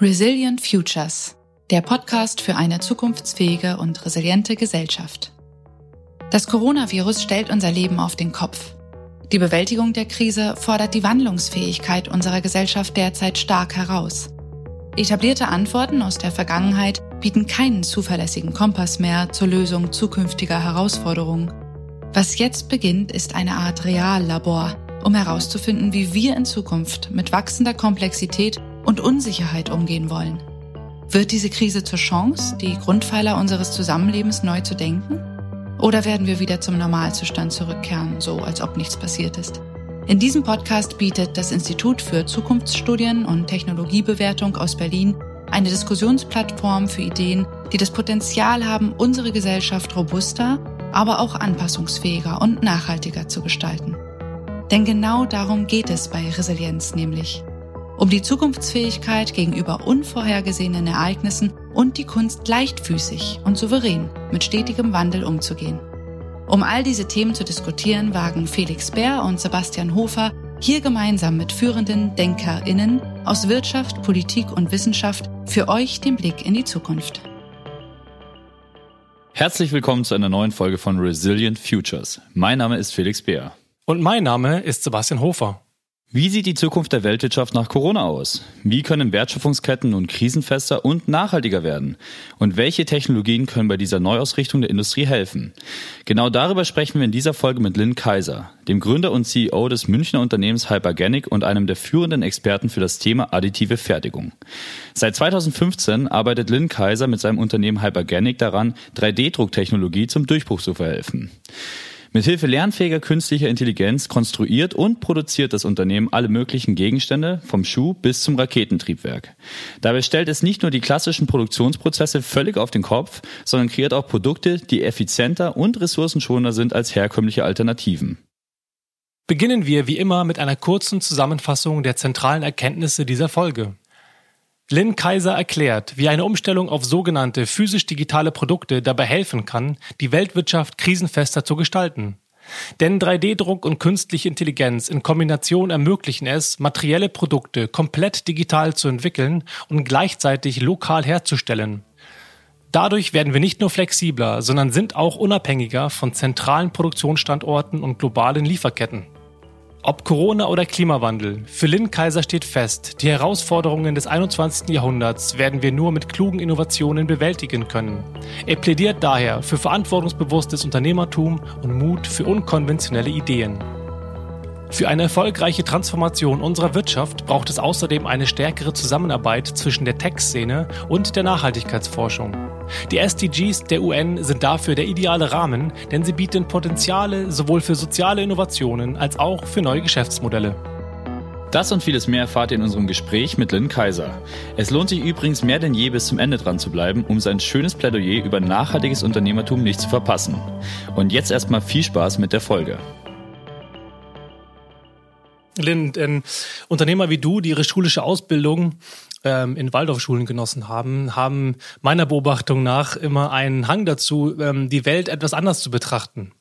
Resilient Futures, der Podcast für eine zukunftsfähige und resiliente Gesellschaft. Das Coronavirus stellt unser Leben auf den Kopf. Die Bewältigung der Krise fordert die Wandlungsfähigkeit unserer Gesellschaft derzeit stark heraus. Etablierte Antworten aus der Vergangenheit bieten keinen zuverlässigen Kompass mehr zur Lösung zukünftiger Herausforderungen. Was jetzt beginnt, ist eine Art Reallabor, um herauszufinden, wie wir in Zukunft mit wachsender Komplexität und Unsicherheit umgehen wollen. Wird diese Krise zur Chance, die Grundpfeiler unseres Zusammenlebens neu zu denken? Oder werden wir wieder zum Normalzustand zurückkehren, so als ob nichts passiert ist? In diesem Podcast bietet das Institut für Zukunftsstudien und Technologiebewertung aus Berlin eine Diskussionsplattform für Ideen, die das Potenzial haben, unsere Gesellschaft robuster, aber auch anpassungsfähiger und nachhaltiger zu gestalten. Denn genau darum geht es bei Resilienz nämlich um die Zukunftsfähigkeit gegenüber unvorhergesehenen Ereignissen und die Kunst leichtfüßig und souverän mit stetigem Wandel umzugehen. Um all diese Themen zu diskutieren, wagen Felix Bär und Sebastian Hofer hier gemeinsam mit führenden DenkerInnen aus Wirtschaft, Politik und Wissenschaft für euch den Blick in die Zukunft. Herzlich willkommen zu einer neuen Folge von Resilient Futures. Mein Name ist Felix Bär. Und mein Name ist Sebastian Hofer. Wie sieht die Zukunft der Weltwirtschaft nach Corona aus? Wie können Wertschöpfungsketten nun krisenfester und nachhaltiger werden? Und welche Technologien können bei dieser Neuausrichtung der Industrie helfen? Genau darüber sprechen wir in dieser Folge mit Lynn Kaiser, dem Gründer und CEO des Münchner Unternehmens Hyperganic und einem der führenden Experten für das Thema additive Fertigung. Seit 2015 arbeitet Lynn Kaiser mit seinem Unternehmen Hyperganic daran, 3D-Drucktechnologie zum Durchbruch zu verhelfen. Mithilfe lernfähiger künstlicher Intelligenz konstruiert und produziert das Unternehmen alle möglichen Gegenstände, vom Schuh bis zum Raketentriebwerk. Dabei stellt es nicht nur die klassischen Produktionsprozesse völlig auf den Kopf, sondern kreiert auch Produkte, die effizienter und ressourcenschonender sind als herkömmliche Alternativen. Beginnen wir wie immer mit einer kurzen Zusammenfassung der zentralen Erkenntnisse dieser Folge. Lynn Kaiser erklärt, wie eine Umstellung auf sogenannte physisch-digitale Produkte dabei helfen kann, die Weltwirtschaft krisenfester zu gestalten. Denn 3D-Druck und künstliche Intelligenz in Kombination ermöglichen es, materielle Produkte komplett digital zu entwickeln und gleichzeitig lokal herzustellen. Dadurch werden wir nicht nur flexibler, sondern sind auch unabhängiger von zentralen Produktionsstandorten und globalen Lieferketten. Ob Corona oder Klimawandel, für Lynn Kaiser steht fest, die Herausforderungen des 21. Jahrhunderts werden wir nur mit klugen Innovationen bewältigen können. Er plädiert daher für verantwortungsbewusstes Unternehmertum und Mut für unkonventionelle Ideen. Für eine erfolgreiche Transformation unserer Wirtschaft braucht es außerdem eine stärkere Zusammenarbeit zwischen der Tech-Szene und der Nachhaltigkeitsforschung. Die SDGs der UN sind dafür der ideale Rahmen, denn sie bieten Potenziale sowohl für soziale Innovationen als auch für neue Geschäftsmodelle. Das und vieles mehr erfahrt ihr in unserem Gespräch mit Lynn Kaiser. Es lohnt sich übrigens mehr denn je bis zum Ende dran zu bleiben, um sein schönes Plädoyer über nachhaltiges Unternehmertum nicht zu verpassen. Und jetzt erstmal viel Spaß mit der Folge. Lynn, ein Unternehmer wie du, die ihre schulische Ausbildung ähm, in Waldorfschulen genossen haben, haben meiner Beobachtung nach immer einen Hang dazu, ähm, die Welt etwas anders zu betrachten.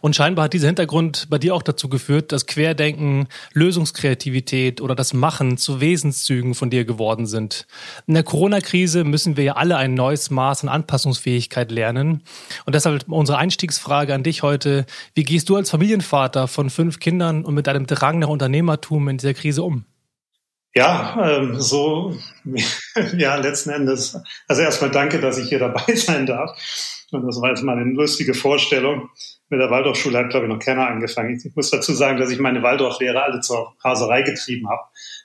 Und scheinbar hat dieser Hintergrund bei dir auch dazu geführt, dass Querdenken, Lösungskreativität oder das Machen zu Wesenszügen von dir geworden sind. In der Corona-Krise müssen wir ja alle ein neues Maß an Anpassungsfähigkeit lernen. Und deshalb unsere Einstiegsfrage an dich heute. Wie gehst du als Familienvater von fünf Kindern und mit deinem Drang nach Unternehmertum in dieser Krise um? Ja, ähm, so, ja, letzten Endes. Also erstmal danke, dass ich hier dabei sein darf. Und das war jetzt mal eine lustige Vorstellung mit der Waldorfschule hat, glaube ich, noch keiner angefangen. Ich muss dazu sagen, dass ich meine Waldorflehre alle zur Raserei getrieben habe,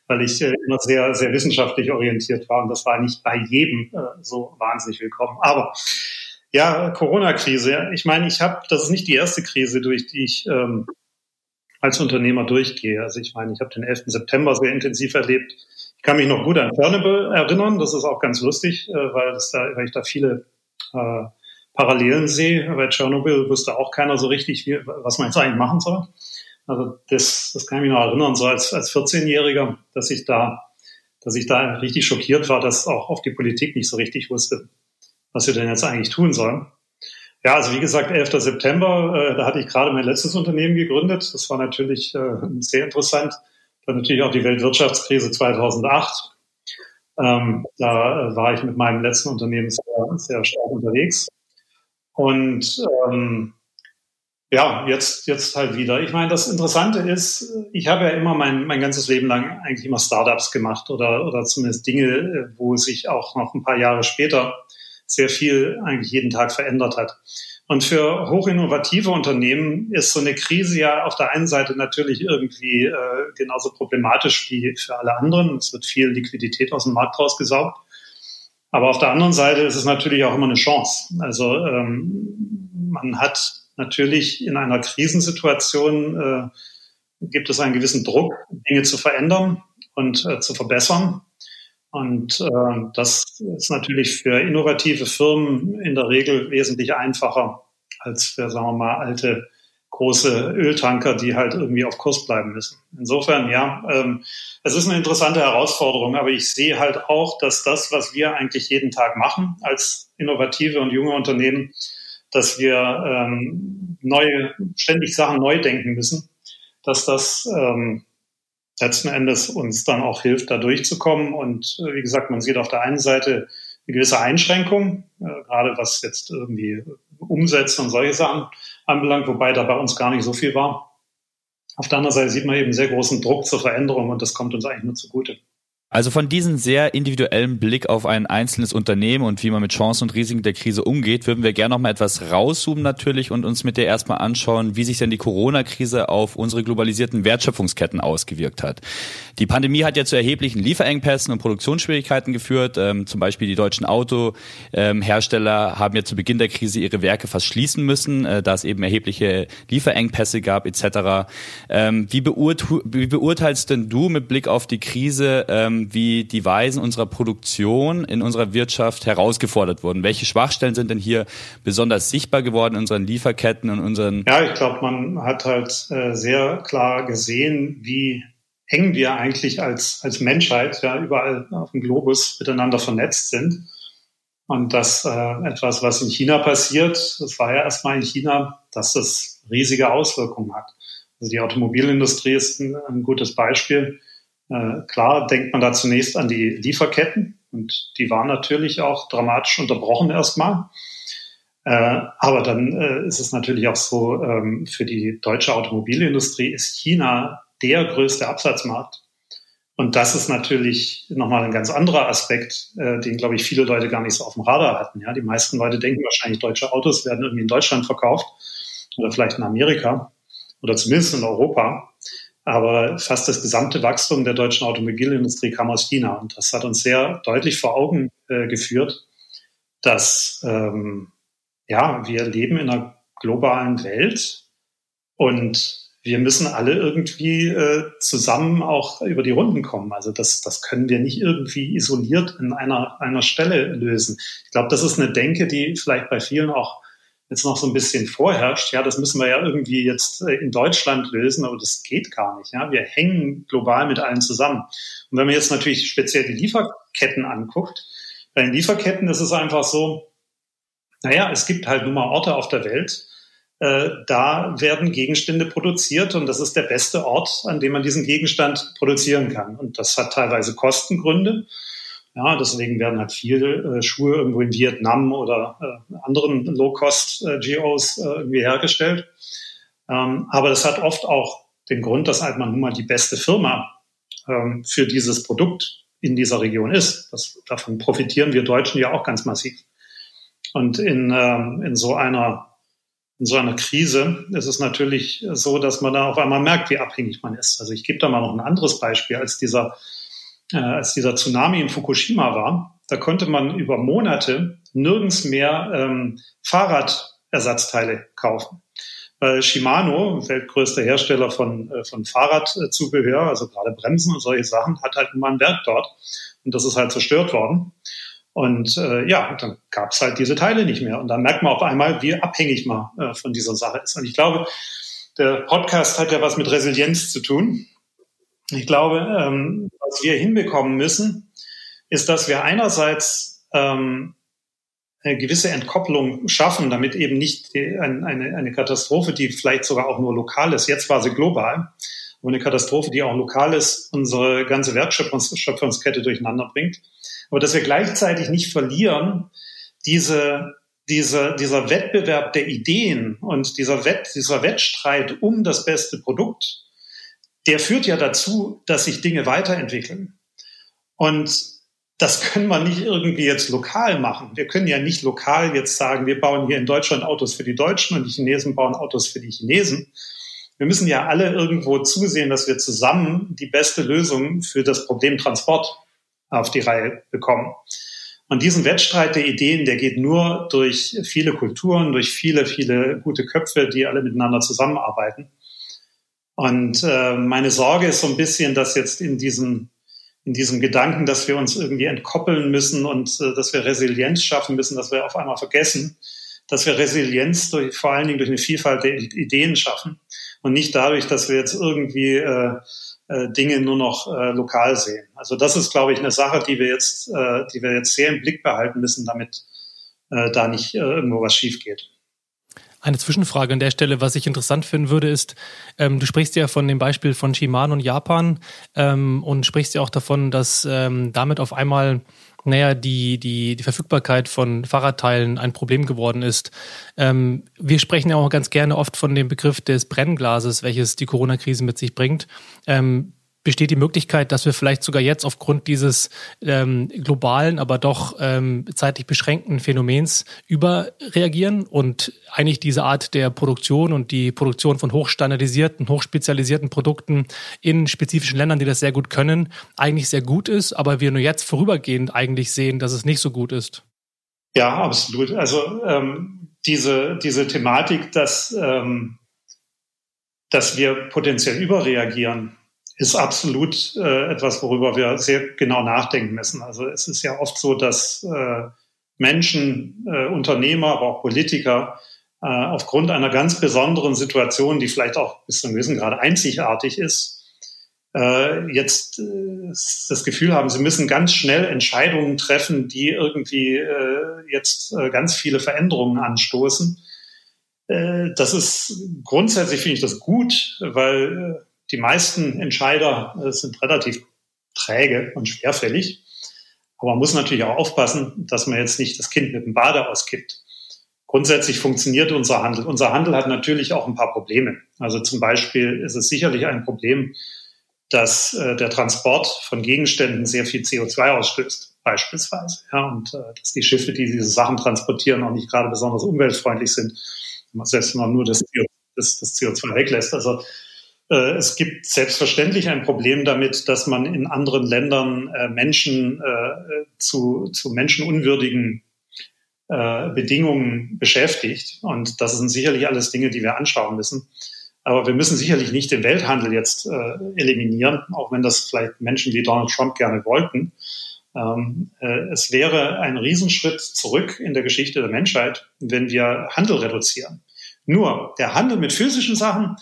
weil ich äh, immer sehr, sehr wissenschaftlich orientiert war und das war nicht bei jedem äh, so wahnsinnig willkommen. Aber ja, Corona-Krise. Ich meine, ich habe, das ist nicht die erste Krise, durch die ich ähm, als Unternehmer durchgehe. Also ich meine, ich habe den 11. September sehr intensiv erlebt. Ich kann mich noch gut an Fernable erinnern. Das ist auch ganz lustig, äh, weil, das da, weil ich da viele äh, Parallelen sehe. Bei Tschernobyl wusste auch keiner so richtig, wie, was man jetzt eigentlich machen soll. Also das, das kann ich mich noch erinnern, so als, als 14-Jähriger, dass ich da, dass ich da richtig schockiert war, dass auch auf die Politik nicht so richtig wusste, was wir denn jetzt eigentlich tun sollen. Ja, also wie gesagt, 11. September, äh, da hatte ich gerade mein letztes Unternehmen gegründet. Das war natürlich äh, sehr interessant. Dann natürlich auch die Weltwirtschaftskrise 2008. Ähm, da war ich mit meinem letzten Unternehmen sehr, sehr stark unterwegs. Und ähm, ja, jetzt, jetzt halt wieder. Ich meine, das Interessante ist, ich habe ja immer mein, mein ganzes Leben lang eigentlich immer Startups gemacht oder, oder zumindest Dinge, wo sich auch noch ein paar Jahre später sehr viel eigentlich jeden Tag verändert hat. Und für hochinnovative Unternehmen ist so eine Krise ja auf der einen Seite natürlich irgendwie äh, genauso problematisch wie für alle anderen. Es wird viel Liquidität aus dem Markt rausgesaugt. Aber auf der anderen Seite ist es natürlich auch immer eine Chance. Also ähm, man hat natürlich in einer Krisensituation äh, gibt es einen gewissen Druck, Dinge zu verändern und äh, zu verbessern. Und äh, das ist natürlich für innovative Firmen in der Regel wesentlich einfacher als für, sagen wir mal, alte große Öltanker, die halt irgendwie auf Kurs bleiben müssen. Insofern, ja, ähm, es ist eine interessante Herausforderung, aber ich sehe halt auch, dass das, was wir eigentlich jeden Tag machen als innovative und junge Unternehmen, dass wir ähm, neue, ständig Sachen neu denken müssen, dass das ähm, letzten Endes uns dann auch hilft, da durchzukommen. Und äh, wie gesagt, man sieht auf der einen Seite eine gewisse Einschränkung, äh, gerade was jetzt irgendwie Umsetzen und solche Sachen anbelangt, wobei da bei uns gar nicht so viel war. Auf der anderen Seite sieht man eben sehr großen Druck zur Veränderung und das kommt uns eigentlich nur zugute. Also von diesem sehr individuellen Blick auf ein einzelnes Unternehmen und wie man mit Chancen und Risiken der Krise umgeht, würden wir gerne noch mal etwas rauszoomen natürlich und uns mit der erstmal anschauen, wie sich denn die Corona-Krise auf unsere globalisierten Wertschöpfungsketten ausgewirkt hat. Die Pandemie hat ja zu erheblichen Lieferengpässen und Produktionsschwierigkeiten geführt. Ähm, zum Beispiel die deutschen Autohersteller haben ja zu Beginn der Krise ihre Werke fast schließen müssen, äh, da es eben erhebliche Lieferengpässe gab etc. Ähm, wie, beurt wie beurteilst denn du mit Blick auf die Krise wie die Weisen unserer Produktion in unserer Wirtschaft herausgefordert wurden. Welche Schwachstellen sind denn hier besonders sichtbar geworden in unseren Lieferketten und unseren? Ja, ich glaube, man hat halt äh, sehr klar gesehen, wie eng wir eigentlich als, als Menschheit ja überall auf dem Globus miteinander vernetzt sind. Und das äh, etwas, was in China passiert, das war ja erstmal in China, dass das riesige Auswirkungen hat. Also die Automobilindustrie ist ein, ein gutes Beispiel. Äh, klar denkt man da zunächst an die Lieferketten und die waren natürlich auch dramatisch unterbrochen erstmal. Äh, aber dann äh, ist es natürlich auch so, ähm, für die deutsche Automobilindustrie ist China der größte Absatzmarkt. Und das ist natürlich nochmal ein ganz anderer Aspekt, äh, den, glaube ich, viele Leute gar nicht so auf dem Radar hatten. Ja, die meisten Leute denken wahrscheinlich, deutsche Autos werden irgendwie in Deutschland verkauft oder vielleicht in Amerika oder zumindest in Europa. Aber fast das gesamte Wachstum der deutschen Automobilindustrie kam aus China. Und das hat uns sehr deutlich vor Augen äh, geführt, dass ähm, ja, wir leben in einer globalen Welt und wir müssen alle irgendwie äh, zusammen auch über die Runden kommen. Also das, das können wir nicht irgendwie isoliert in einer, einer Stelle lösen. Ich glaube, das ist eine Denke, die vielleicht bei vielen auch jetzt noch so ein bisschen vorherrscht, ja, das müssen wir ja irgendwie jetzt äh, in Deutschland lösen, aber das geht gar nicht. Ja, wir hängen global mit allen zusammen. Und wenn man jetzt natürlich speziell die Lieferketten anguckt, bei den Lieferketten ist es einfach so, naja, es gibt halt nun mal Orte auf der Welt, äh, da werden Gegenstände produziert und das ist der beste Ort, an dem man diesen Gegenstand produzieren kann. Und das hat teilweise Kostengründe. Ja, deswegen werden halt viele äh, Schuhe irgendwo in Vietnam oder äh, anderen Low-Cost-GOs äh, irgendwie hergestellt. Ähm, aber das hat oft auch den Grund, dass halt man nun mal die beste Firma ähm, für dieses Produkt in dieser Region ist. Das, davon profitieren wir Deutschen ja auch ganz massiv. Und in, ähm, in so einer in so einer Krise ist es natürlich so, dass man da auf einmal merkt, wie abhängig man ist. Also ich gebe da mal noch ein anderes Beispiel als dieser äh, als dieser Tsunami in Fukushima war, da konnte man über Monate nirgends mehr ähm, Fahrradersatzteile kaufen. Weil Shimano, weltgrößter Hersteller von, äh, von Fahrradzubehör, also gerade Bremsen und solche Sachen, hat halt immer ein Werk dort. Und das ist halt zerstört worden. Und äh, ja, dann gab es halt diese Teile nicht mehr. Und dann merkt man auf einmal, wie abhängig man äh, von dieser Sache ist. Und ich glaube, der Podcast hat ja was mit Resilienz zu tun. Ich glaube, ähm, was wir hinbekommen müssen, ist, dass wir einerseits ähm, eine gewisse Entkopplung schaffen, damit eben nicht die, eine, eine Katastrophe, die vielleicht sogar auch nur lokal ist, jetzt war sie global, aber eine Katastrophe, die auch lokal ist, unsere ganze Wertschöpfungskette durcheinander bringt. Aber dass wir gleichzeitig nicht verlieren, diese, diese, dieser Wettbewerb der Ideen und dieser, Wett, dieser Wettstreit um das beste Produkt, der führt ja dazu, dass sich Dinge weiterentwickeln. Und das können wir nicht irgendwie jetzt lokal machen. Wir können ja nicht lokal jetzt sagen, wir bauen hier in Deutschland Autos für die Deutschen und die Chinesen bauen Autos für die Chinesen. Wir müssen ja alle irgendwo zusehen, dass wir zusammen die beste Lösung für das Problem Transport auf die Reihe bekommen. Und diesen Wettstreit der Ideen, der geht nur durch viele Kulturen, durch viele, viele gute Köpfe, die alle miteinander zusammenarbeiten. Und äh, meine Sorge ist so ein bisschen, dass jetzt in diesem, in diesem Gedanken, dass wir uns irgendwie entkoppeln müssen und äh, dass wir Resilienz schaffen müssen, dass wir auf einmal vergessen, dass wir Resilienz durch, vor allen Dingen durch eine Vielfalt der Ideen schaffen und nicht dadurch, dass wir jetzt irgendwie äh, äh, Dinge nur noch äh, lokal sehen. Also das ist, glaube ich, eine Sache, die wir jetzt, äh, die wir jetzt sehr im Blick behalten müssen, damit äh, da nicht äh, irgendwo was schief geht. Eine Zwischenfrage an der Stelle, was ich interessant finden würde, ist, ähm, du sprichst ja von dem Beispiel von Shimano und Japan ähm, und sprichst ja auch davon, dass ähm, damit auf einmal naja, die, die, die Verfügbarkeit von Fahrradteilen ein Problem geworden ist. Ähm, wir sprechen ja auch ganz gerne oft von dem Begriff des Brennglases, welches die Corona-Krise mit sich bringt. Ähm, besteht die Möglichkeit, dass wir vielleicht sogar jetzt aufgrund dieses ähm, globalen, aber doch ähm, zeitlich beschränkten Phänomens überreagieren und eigentlich diese Art der Produktion und die Produktion von hochstandardisierten, hochspezialisierten Produkten in spezifischen Ländern, die das sehr gut können, eigentlich sehr gut ist, aber wir nur jetzt vorübergehend eigentlich sehen, dass es nicht so gut ist. Ja, absolut. Also ähm, diese, diese Thematik, dass, ähm, dass wir potenziell überreagieren, ist absolut äh, etwas, worüber wir sehr genau nachdenken müssen. Also es ist ja oft so, dass äh, Menschen, äh, Unternehmer, aber auch Politiker äh, aufgrund einer ganz besonderen Situation, die vielleicht auch bis zu einem gewissen Grad einzigartig ist, äh, jetzt äh, das Gefühl haben, sie müssen ganz schnell Entscheidungen treffen, die irgendwie äh, jetzt äh, ganz viele Veränderungen anstoßen. Äh, das ist grundsätzlich finde ich das gut, weil äh, die meisten Entscheider äh, sind relativ träge und schwerfällig. Aber man muss natürlich auch aufpassen, dass man jetzt nicht das Kind mit dem Bade auskippt. Grundsätzlich funktioniert unser Handel. Unser Handel hat natürlich auch ein paar Probleme. Also zum Beispiel ist es sicherlich ein Problem, dass äh, der Transport von Gegenständen sehr viel CO2 ausstößt, beispielsweise. Ja, und äh, dass die Schiffe, die diese Sachen transportieren, auch nicht gerade besonders umweltfreundlich sind, selbst wenn man nur das, das, das CO2 weglässt. Also es gibt selbstverständlich ein Problem damit, dass man in anderen Ländern äh, Menschen äh, zu, zu menschenunwürdigen Bedingungen beschäftigt. Und das sind sicherlich alles Dinge, die wir anschauen müssen. Aber wir müssen sicherlich nicht den Welthandel jetzt eliminieren, auch wenn das vielleicht Menschen wie Donald Trump gerne wollten. Ähm, es wäre ein Riesenschritt zurück in der Geschichte der Menschheit, wenn wir Handel reduzieren. Nur der Handel mit physischen Sachen,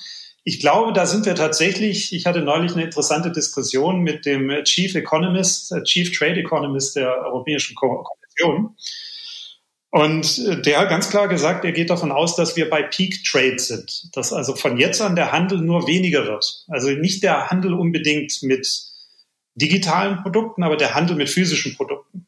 ich glaube, da sind wir tatsächlich, ich hatte neulich eine interessante Diskussion mit dem Chief Economist, äh, Chief Trade Economist der Europäischen Kommission. Und äh, der hat ganz klar gesagt, er geht davon aus, dass wir bei Peak Trade sind. Dass also von jetzt an der Handel nur weniger wird. Also nicht der Handel unbedingt mit digitalen Produkten, aber der Handel mit physischen Produkten.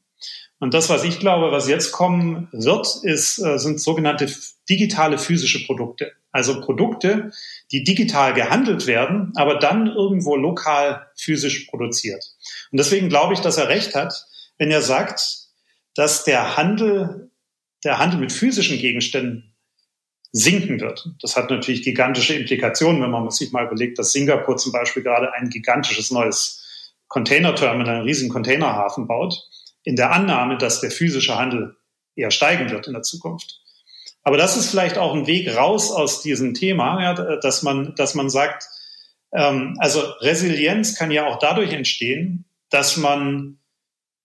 Und das, was ich glaube, was jetzt kommen wird, ist, äh, sind sogenannte digitale physische Produkte. Also Produkte, die digital gehandelt werden, aber dann irgendwo lokal physisch produziert. Und deswegen glaube ich, dass er recht hat, wenn er sagt, dass der Handel, der Handel mit physischen Gegenständen sinken wird. Das hat natürlich gigantische Implikationen, wenn man sich mal überlegt, dass Singapur zum Beispiel gerade ein gigantisches neues Containerterminal, einen riesigen Containerhafen baut, in der Annahme, dass der physische Handel eher steigen wird in der Zukunft. Aber das ist vielleicht auch ein Weg raus aus diesem Thema, ja, dass man, dass man sagt, ähm, also Resilienz kann ja auch dadurch entstehen, dass man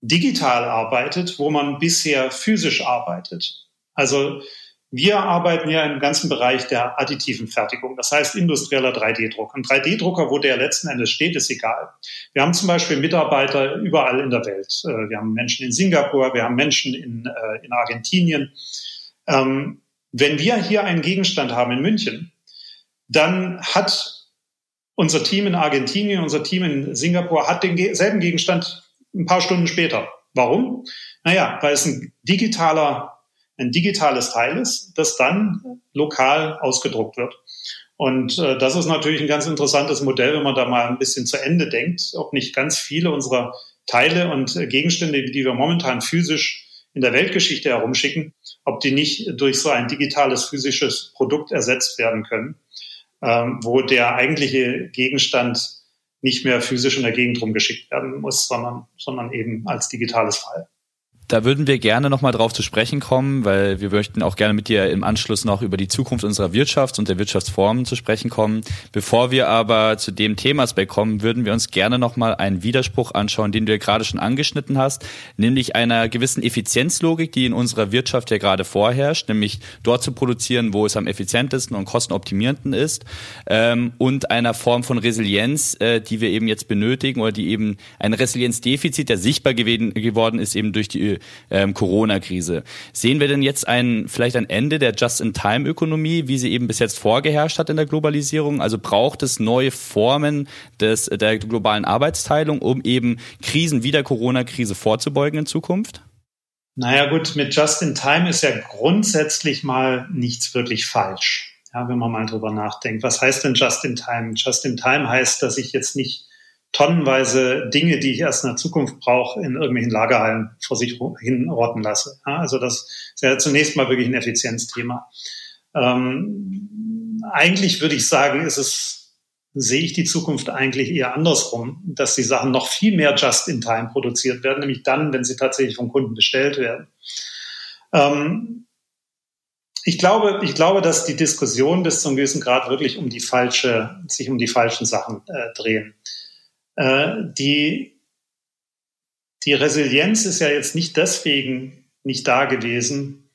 digital arbeitet, wo man bisher physisch arbeitet. Also wir arbeiten ja im ganzen Bereich der additiven Fertigung, das heißt industrieller 3D-Druck. Ein 3D-Drucker, wo der letzten Endes steht, ist egal. Wir haben zum Beispiel Mitarbeiter überall in der Welt. Äh, wir haben Menschen in Singapur, wir haben Menschen in, äh, in Argentinien. Ähm, wenn wir hier einen Gegenstand haben in München, dann hat unser Team in Argentinien, unser Team in Singapur hat denselben Gegenstand ein paar Stunden später. Warum? Naja, weil es ein digitaler, ein digitales Teil ist, das dann lokal ausgedruckt wird. Und äh, das ist natürlich ein ganz interessantes Modell, wenn man da mal ein bisschen zu Ende denkt, ob nicht ganz viele unserer Teile und äh, Gegenstände, die wir momentan physisch in der Weltgeschichte herumschicken, ob die nicht durch so ein digitales physisches Produkt ersetzt werden können, ähm, wo der eigentliche Gegenstand nicht mehr physisch in der Gegend rumgeschickt werden muss, sondern, sondern eben als digitales File. Da würden wir gerne nochmal drauf zu sprechen kommen, weil wir möchten auch gerne mit dir im Anschluss noch über die Zukunft unserer Wirtschaft und der Wirtschaftsformen zu sprechen kommen. Bevor wir aber zu dem Themaaspekt kommen, würden wir uns gerne nochmal einen Widerspruch anschauen, den du ja gerade schon angeschnitten hast, nämlich einer gewissen Effizienzlogik, die in unserer Wirtschaft ja gerade vorherrscht, nämlich dort zu produzieren, wo es am effizientesten und kostenoptimierenden ist, ähm, und einer Form von Resilienz, äh, die wir eben jetzt benötigen oder die eben ein Resilienzdefizit, der sichtbar geworden ist, eben durch die ähm, Corona-Krise. Sehen wir denn jetzt ein, vielleicht ein Ende der Just-in-Time-Ökonomie, wie sie eben bis jetzt vorgeherrscht hat in der Globalisierung? Also braucht es neue Formen des, der globalen Arbeitsteilung, um eben Krisen wie der Corona-Krise vorzubeugen in Zukunft? Naja gut, mit Just-in-Time ist ja grundsätzlich mal nichts wirklich falsch. Ja, wenn man mal drüber nachdenkt. Was heißt denn Just-in-Time? Just-in-Time heißt, dass ich jetzt nicht tonnenweise Dinge, die ich erst in der Zukunft brauche, in irgendwelchen Lagerhallen vor sich hinrotten lasse. Ja, also das ist ja zunächst mal wirklich ein Effizienzthema. Ähm, eigentlich würde ich sagen, ist es, sehe ich die Zukunft eigentlich eher andersrum, dass die Sachen noch viel mehr just in time produziert werden, nämlich dann, wenn sie tatsächlich vom Kunden bestellt werden. Ähm, ich glaube, ich glaube, dass die Diskussion bis zum gewissen Grad wirklich um die falsche, sich um die falschen Sachen äh, drehen. Äh, die, die Resilienz ist ja jetzt nicht deswegen nicht da gewesen,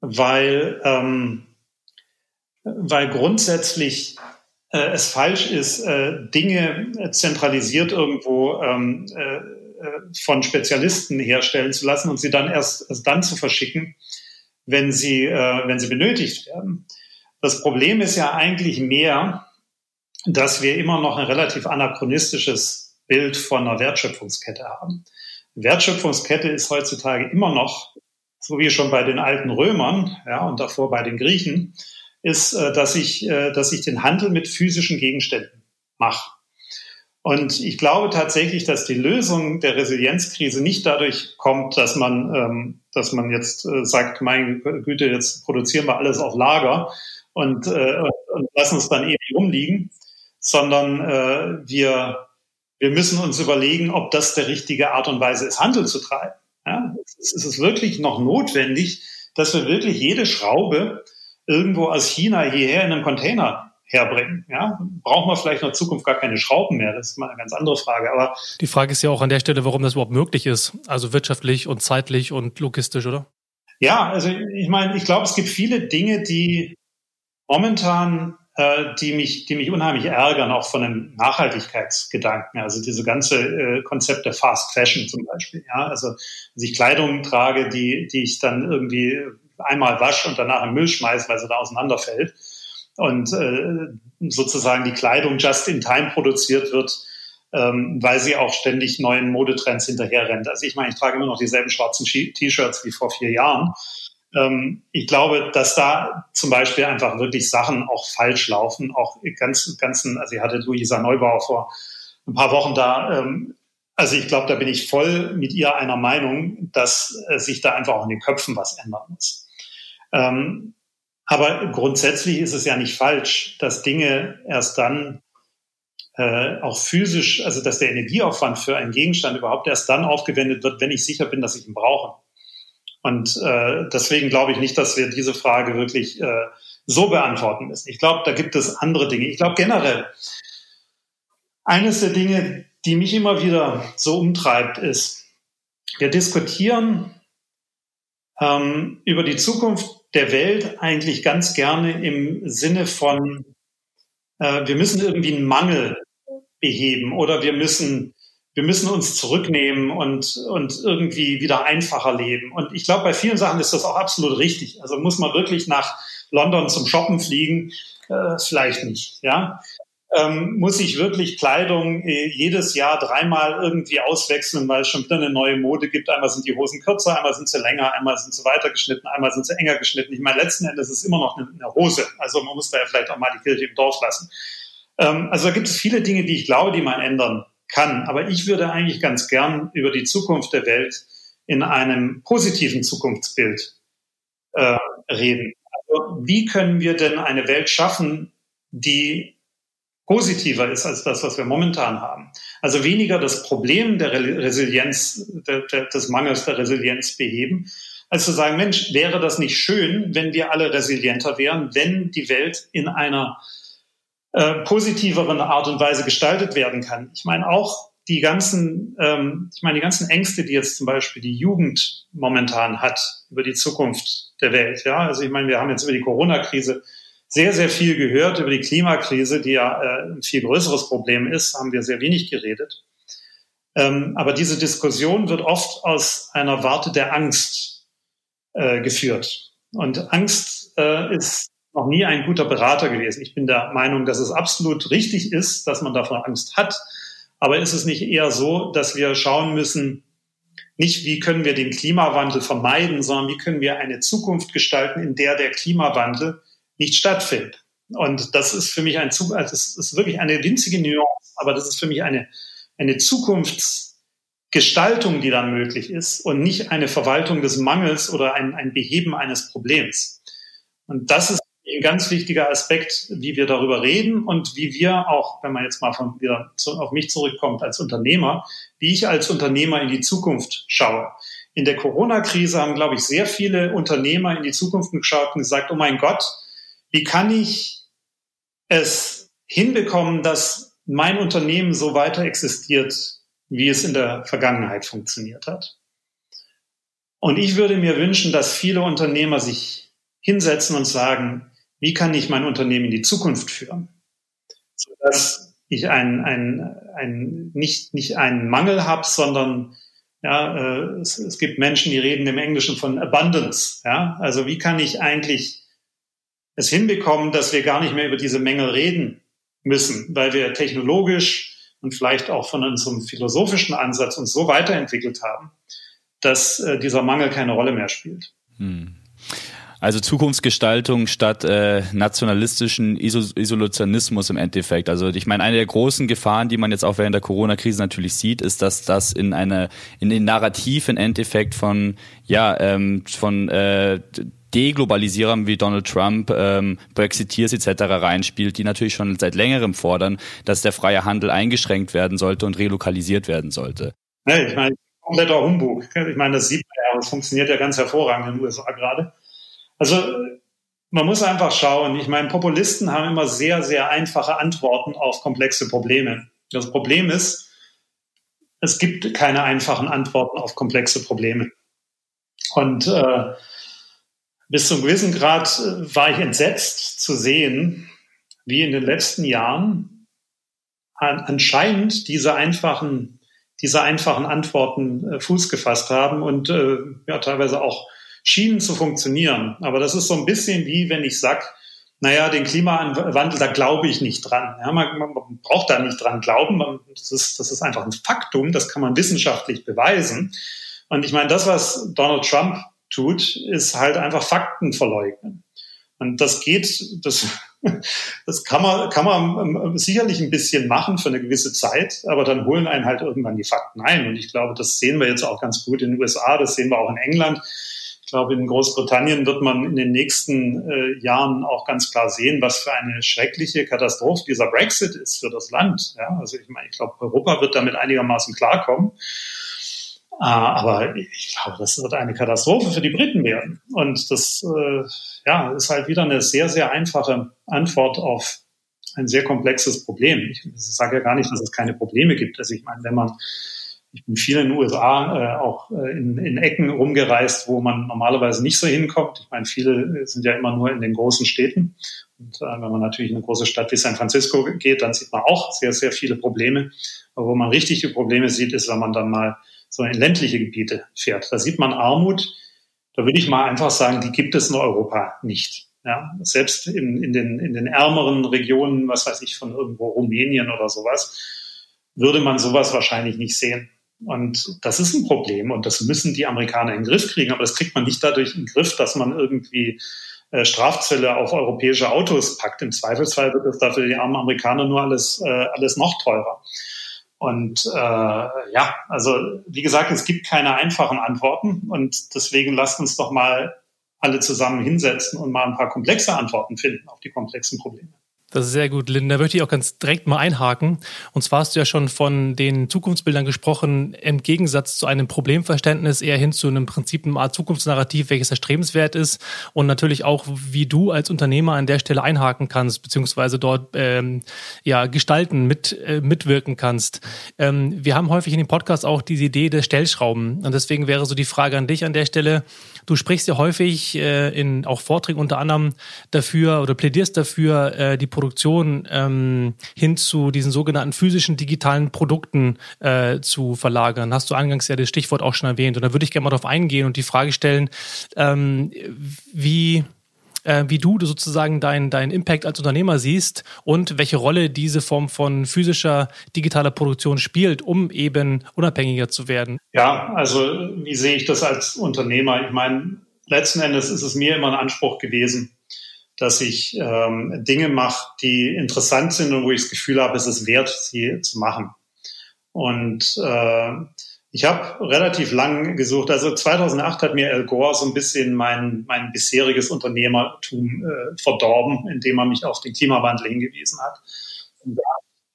weil, ähm, weil grundsätzlich äh, es falsch ist, äh, Dinge zentralisiert irgendwo ähm, äh, äh, von Spezialisten herstellen zu lassen und sie dann erst, erst dann zu verschicken, wenn sie, äh, wenn sie benötigt werden. Das Problem ist ja eigentlich mehr, dass wir immer noch ein relativ anachronistisches Bild von einer Wertschöpfungskette haben. Wertschöpfungskette ist heutzutage immer noch, so wie schon bei den alten Römern ja, und davor bei den Griechen, ist, äh, dass ich, äh, dass ich den Handel mit physischen Gegenständen mache. Und ich glaube tatsächlich, dass die Lösung der Resilienzkrise nicht dadurch kommt, dass man, ähm, dass man jetzt äh, sagt, meine Güte, jetzt produzieren wir alles auf Lager und, und lassen es dann ewig rumliegen, sondern äh, wir, wir müssen uns überlegen, ob das der richtige Art und Weise ist, Handel zu treiben. Ja? Es ist wirklich noch notwendig, dass wir wirklich jede Schraube irgendwo aus China hierher in einem Container herbringen. Ja? Brauchen wir vielleicht in der Zukunft gar keine Schrauben mehr? Das ist mal eine ganz andere Frage. Aber die Frage ist ja auch an der Stelle, warum das überhaupt möglich ist. Also wirtschaftlich und zeitlich und logistisch, oder? Ja, also ich meine, ich glaube, es gibt viele Dinge, die momentan äh, die mich, die mich unheimlich ärgern, auch von den Nachhaltigkeitsgedanken. Also diese ganze äh, Konzept der Fast Fashion zum Beispiel. Ja, also dass ich Kleidung trage, die, die ich dann irgendwie einmal wasche und danach im Müll schmeiße, weil sie da auseinanderfällt. Und äh, sozusagen die Kleidung just in time produziert wird, ähm, weil sie auch ständig neuen Modetrends hinterher rennt. Also ich meine, ich trage immer noch dieselben schwarzen T-Shirts wie vor vier Jahren ich glaube, dass da zum Beispiel einfach wirklich Sachen auch falsch laufen, auch ganz, ganzen, also ich hatte Luisa Neubauer vor ein paar Wochen da, ähm, also ich glaube, da bin ich voll mit ihr einer Meinung, dass äh, sich da einfach auch in den Köpfen was ändern muss. Ähm, aber grundsätzlich ist es ja nicht falsch, dass Dinge erst dann äh, auch physisch, also dass der Energieaufwand für einen Gegenstand überhaupt erst dann aufgewendet wird, wenn ich sicher bin, dass ich ihn brauche. Und äh, deswegen glaube ich nicht, dass wir diese Frage wirklich äh, so beantworten müssen. Ich glaube, da gibt es andere Dinge. Ich glaube generell, eines der Dinge, die mich immer wieder so umtreibt, ist, wir diskutieren ähm, über die Zukunft der Welt eigentlich ganz gerne im Sinne von, äh, wir müssen irgendwie einen Mangel beheben oder wir müssen wir müssen uns zurücknehmen und, und irgendwie wieder einfacher leben. Und ich glaube, bei vielen Sachen ist das auch absolut richtig. Also muss man wirklich nach London zum Shoppen fliegen? Äh, vielleicht nicht, ja. ähm, muss ich wirklich Kleidung äh, jedes Jahr dreimal irgendwie auswechseln, weil es schon wieder eine neue Mode gibt. Einmal sind die Hosen kürzer, einmal sind sie länger, einmal sind sie weiter geschnitten, einmal sind sie enger geschnitten. Ich meine, letzten Endes ist es immer noch eine, eine Hose. Also man muss da ja vielleicht auch mal die Kirche im Dorf lassen. Ähm, also da gibt es viele Dinge, die ich glaube, die man ändern kann. Aber ich würde eigentlich ganz gern über die Zukunft der Welt in einem positiven Zukunftsbild äh, reden. Also wie können wir denn eine Welt schaffen, die positiver ist als das, was wir momentan haben? Also weniger das Problem der Resilienz, der, der, des Mangels der Resilienz beheben, als zu sagen, Mensch, wäre das nicht schön, wenn wir alle resilienter wären, wenn die Welt in einer äh, positiveren Art und Weise gestaltet werden kann. Ich meine auch die ganzen, ähm, ich meine die ganzen Ängste, die jetzt zum Beispiel die Jugend momentan hat über die Zukunft der Welt. Ja, also ich meine, wir haben jetzt über die Corona-Krise sehr, sehr viel gehört über die Klimakrise, die ja äh, ein viel größeres Problem ist, haben wir sehr wenig geredet. Ähm, aber diese Diskussion wird oft aus einer Warte der Angst äh, geführt. Und Angst äh, ist noch nie ein guter Berater gewesen. Ich bin der Meinung, dass es absolut richtig ist, dass man davon Angst hat. Aber ist es nicht eher so, dass wir schauen müssen, nicht wie können wir den Klimawandel vermeiden, sondern wie können wir eine Zukunft gestalten, in der der Klimawandel nicht stattfindet. Und das ist für mich ein, also das ist wirklich eine winzige Nuance, aber das ist für mich eine, eine Zukunftsgestaltung, die dann möglich ist und nicht eine Verwaltung des Mangels oder ein, ein Beheben eines Problems. Und das ist ein ganz wichtiger Aspekt, wie wir darüber reden und wie wir auch, wenn man jetzt mal von wieder zu, auf mich zurückkommt als Unternehmer, wie ich als Unternehmer in die Zukunft schaue. In der Corona-Krise haben, glaube ich, sehr viele Unternehmer in die Zukunft geschaut und gesagt, oh mein Gott, wie kann ich es hinbekommen, dass mein Unternehmen so weiter existiert, wie es in der Vergangenheit funktioniert hat? Und ich würde mir wünschen, dass viele Unternehmer sich hinsetzen und sagen, wie kann ich mein Unternehmen in die Zukunft führen, sodass ich ein, ein, ein, nicht, nicht einen Mangel habe, sondern ja, äh, es, es gibt Menschen, die reden im Englischen von Abundance. Ja? Also wie kann ich eigentlich es hinbekommen, dass wir gar nicht mehr über diese Mängel reden müssen, weil wir technologisch und vielleicht auch von unserem philosophischen Ansatz uns so weiterentwickelt haben, dass äh, dieser Mangel keine Rolle mehr spielt. Hm. Also Zukunftsgestaltung statt äh, nationalistischen Iso Isolationismus im Endeffekt. Also ich meine, eine der großen Gefahren, die man jetzt auch während der Corona-Krise natürlich sieht, ist, dass das in eine in den Narrativ im Endeffekt von ja ähm, von äh, Deglobalisierern wie Donald Trump, ähm, Brexiteers etc. reinspielt, die natürlich schon seit längerem fordern, dass der freie Handel eingeschränkt werden sollte und relokalisiert werden sollte. Ja, ich meine, kompletter Humbug. Ich meine, das sieht man ja, das funktioniert ja ganz hervorragend in den USA gerade. Also man muss einfach schauen. Ich meine, Populisten haben immer sehr, sehr einfache Antworten auf komplexe Probleme. Das Problem ist, es gibt keine einfachen Antworten auf komplexe Probleme. Und äh, bis zum gewissen Grad äh, war ich entsetzt zu sehen, wie in den letzten Jahren an, anscheinend diese einfachen, diese einfachen Antworten äh, Fuß gefasst haben und äh, ja, teilweise auch schienen zu funktionieren. Aber das ist so ein bisschen wie, wenn ich sag, naja, den Klimawandel, da glaube ich nicht dran. Ja, man, man, braucht da nicht dran glauben. Man, das, ist, das ist einfach ein Faktum, das kann man wissenschaftlich beweisen. Und ich meine, das, was Donald Trump tut, ist halt einfach Fakten verleugnen. Und das geht, das, das kann man, kann man sicherlich ein bisschen machen für eine gewisse Zeit, aber dann holen einen halt irgendwann die Fakten ein. Und ich glaube, das sehen wir jetzt auch ganz gut in den USA, das sehen wir auch in England. Ich glaube, in Großbritannien wird man in den nächsten äh, Jahren auch ganz klar sehen, was für eine schreckliche Katastrophe dieser Brexit ist für das Land. Ja, also ich meine, ich glaube, Europa wird damit einigermaßen klarkommen. Äh, aber ich glaube, das wird eine Katastrophe für die Briten werden. Und das äh, ja, ist halt wieder eine sehr, sehr einfache Antwort auf ein sehr komplexes Problem. Ich sage ja gar nicht, dass es keine Probleme gibt. Also ich meine, wenn man ich bin viel in den USA, äh, auch äh, in, in Ecken rumgereist, wo man normalerweise nicht so hinkommt. Ich meine, viele sind ja immer nur in den großen Städten. Und äh, wenn man natürlich in eine große Stadt wie San Francisco geht, dann sieht man auch sehr, sehr viele Probleme. Aber wo man richtige Probleme sieht, ist, wenn man dann mal so in ländliche Gebiete fährt. Da sieht man Armut. Da würde ich mal einfach sagen, die gibt es in Europa nicht. Ja, selbst in, in, den, in den ärmeren Regionen, was weiß ich, von irgendwo Rumänien oder sowas, würde man sowas wahrscheinlich nicht sehen. Und das ist ein Problem und das müssen die Amerikaner in den Griff kriegen. Aber das kriegt man nicht dadurch in den Griff, dass man irgendwie äh, Strafzölle auf europäische Autos packt. Im Zweifelsfall wird es dafür die armen Amerikaner nur alles, äh, alles noch teurer. Und äh, ja, also wie gesagt, es gibt keine einfachen Antworten und deswegen lasst uns doch mal alle zusammen hinsetzen und mal ein paar komplexe Antworten finden auf die komplexen Probleme. Das ist sehr gut, Linda. Da möchte ich auch ganz direkt mal einhaken. Und zwar hast du ja schon von den Zukunftsbildern gesprochen, im Gegensatz zu einem Problemverständnis eher hin zu einem Prinzip, einer Art Zukunftsnarrativ, welches erstrebenswert ist. Und natürlich auch, wie du als Unternehmer an der Stelle einhaken kannst, beziehungsweise dort ähm, ja gestalten, mit, äh, mitwirken kannst. Ähm, wir haben häufig in dem Podcast auch diese Idee der Stellschrauben. Und deswegen wäre so die Frage an dich an der Stelle. Du sprichst ja häufig äh, in auch Vorträgen unter anderem dafür oder plädierst dafür, äh, die Produktion ähm, hin zu diesen sogenannten physischen digitalen Produkten äh, zu verlagern. Hast du eingangs ja das Stichwort auch schon erwähnt. Und da würde ich gerne mal darauf eingehen und die Frage stellen, ähm, wie äh, wie du sozusagen deinen dein Impact als Unternehmer siehst und welche Rolle diese Form von physischer digitaler Produktion spielt, um eben unabhängiger zu werden. Ja, also wie sehe ich das als Unternehmer? Ich meine, letzten Endes ist es mir immer ein Anspruch gewesen, dass ich ähm, Dinge mache, die interessant sind und wo ich das Gefühl habe, es ist wert, sie zu machen. Und äh, ich habe relativ lang gesucht. Also 2008 hat mir Al Gore so ein bisschen mein, mein bisheriges Unternehmertum äh, verdorben, indem er mich auf den Klimawandel hingewiesen hat. Und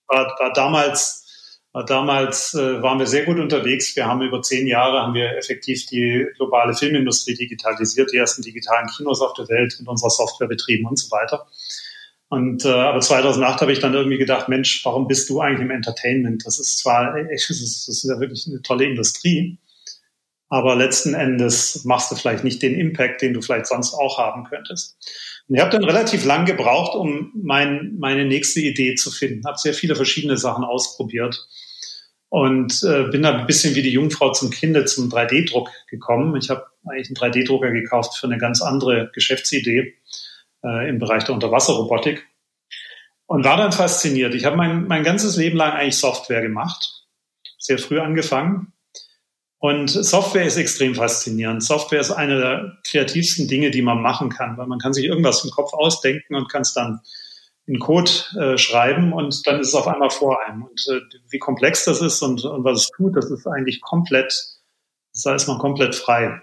war, war damals, war damals äh, waren wir sehr gut unterwegs. Wir haben über zehn Jahre haben wir effektiv die globale Filmindustrie digitalisiert, die ersten digitalen Kinos auf der Welt mit unserer Software betrieben und so weiter. Und äh, aber 2008 habe ich dann irgendwie gedacht, Mensch, warum bist du eigentlich im Entertainment? Das ist zwar, das ist, das ist ja wirklich eine tolle Industrie, aber letzten Endes machst du vielleicht nicht den Impact, den du vielleicht sonst auch haben könntest. Und ich habe dann relativ lang gebraucht, um mein, meine nächste Idee zu finden. Habe sehr viele verschiedene Sachen ausprobiert und äh, bin dann ein bisschen wie die Jungfrau zum Kinde zum 3D-Druck gekommen. Ich habe eigentlich einen 3D-Drucker gekauft für eine ganz andere Geschäftsidee äh, im Bereich der Unterwasserrobotik und war dann fasziniert. Ich habe mein, mein ganzes Leben lang eigentlich Software gemacht, sehr früh angefangen. Und Software ist extrem faszinierend. Software ist eine der kreativsten Dinge, die man machen kann, weil man kann sich irgendwas im Kopf ausdenken und kann es dann in Code äh, schreiben und dann ist es auf einmal vor einem. Und äh, wie komplex das ist und, und was es tut, das ist eigentlich komplett, da ist man komplett frei.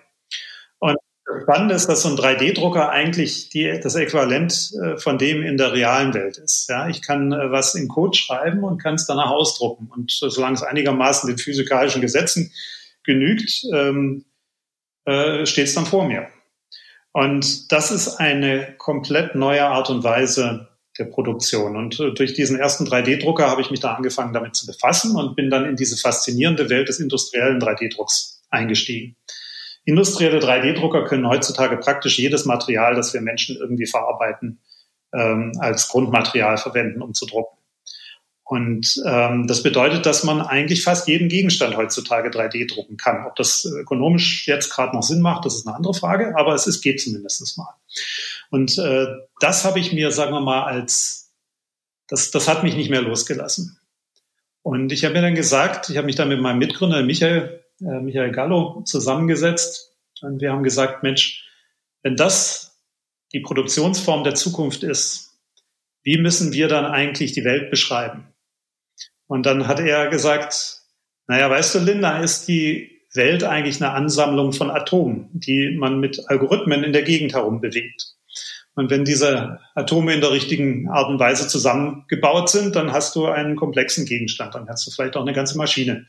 Und Spannend ist, dass so ein 3D-Drucker eigentlich die, das Äquivalent äh, von dem in der realen Welt ist. Ja, ich kann äh, was in Code schreiben und kann es danach ausdrucken. Und solange es einigermaßen den physikalischen Gesetzen genügt, ähm, äh, steht es dann vor mir. Und das ist eine komplett neue Art und Weise der Produktion. Und äh, durch diesen ersten 3D-Drucker habe ich mich da angefangen, damit zu befassen und bin dann in diese faszinierende Welt des industriellen 3D-Drucks eingestiegen. Industrielle 3D-Drucker können heutzutage praktisch jedes Material, das wir Menschen irgendwie verarbeiten, ähm, als Grundmaterial verwenden, um zu drucken. Und ähm, das bedeutet, dass man eigentlich fast jeden Gegenstand heutzutage 3D drucken kann. Ob das ökonomisch jetzt gerade noch Sinn macht, das ist eine andere Frage, aber es ist, geht zumindest mal. Und äh, das habe ich mir, sagen wir mal, als das, das hat mich nicht mehr losgelassen. Und ich habe mir dann gesagt, ich habe mich dann mit meinem Mitgründer Michael äh, Michael Gallo zusammengesetzt und wir haben gesagt, Mensch, wenn das die Produktionsform der Zukunft ist, wie müssen wir dann eigentlich die Welt beschreiben? Und dann hat er gesagt, naja, weißt du, Linda, ist die Welt eigentlich eine Ansammlung von Atomen, die man mit Algorithmen in der Gegend herum bewegt. Und wenn diese Atome in der richtigen Art und Weise zusammengebaut sind, dann hast du einen komplexen Gegenstand. Dann hast du vielleicht auch eine ganze Maschine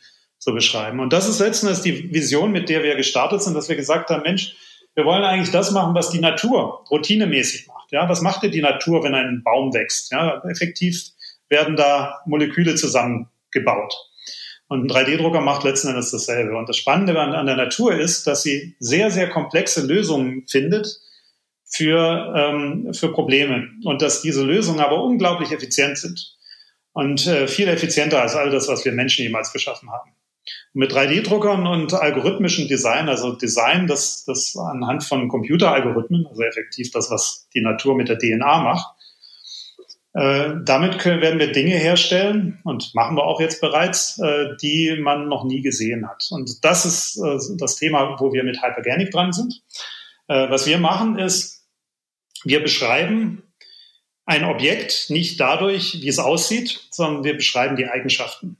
zu beschreiben. Und das ist letzten Endes die Vision, mit der wir gestartet sind, dass wir gesagt haben, Mensch, wir wollen eigentlich das machen, was die Natur routinemäßig macht. Ja, was macht denn die Natur, wenn ein Baum wächst? Ja, effektiv werden da Moleküle zusammengebaut. Und ein 3D-Drucker macht letzten Endes dasselbe. Und das Spannende an, der Natur ist, dass sie sehr, sehr komplexe Lösungen findet für, ähm, für Probleme. Und dass diese Lösungen aber unglaublich effizient sind. Und äh, viel effizienter als all das, was wir Menschen jemals geschaffen haben. Mit 3D-Druckern und algorithmischen Design, also Design, das, das anhand von Computeralgorithmen, also effektiv das, was die Natur mit der DNA macht, äh, damit können, werden wir Dinge herstellen und machen wir auch jetzt bereits, äh, die man noch nie gesehen hat. Und das ist äh, das Thema, wo wir mit Hyperganic dran sind. Was wir machen ist, wir beschreiben ein Objekt nicht dadurch, wie es aussieht, sondern wir beschreiben die Eigenschaften.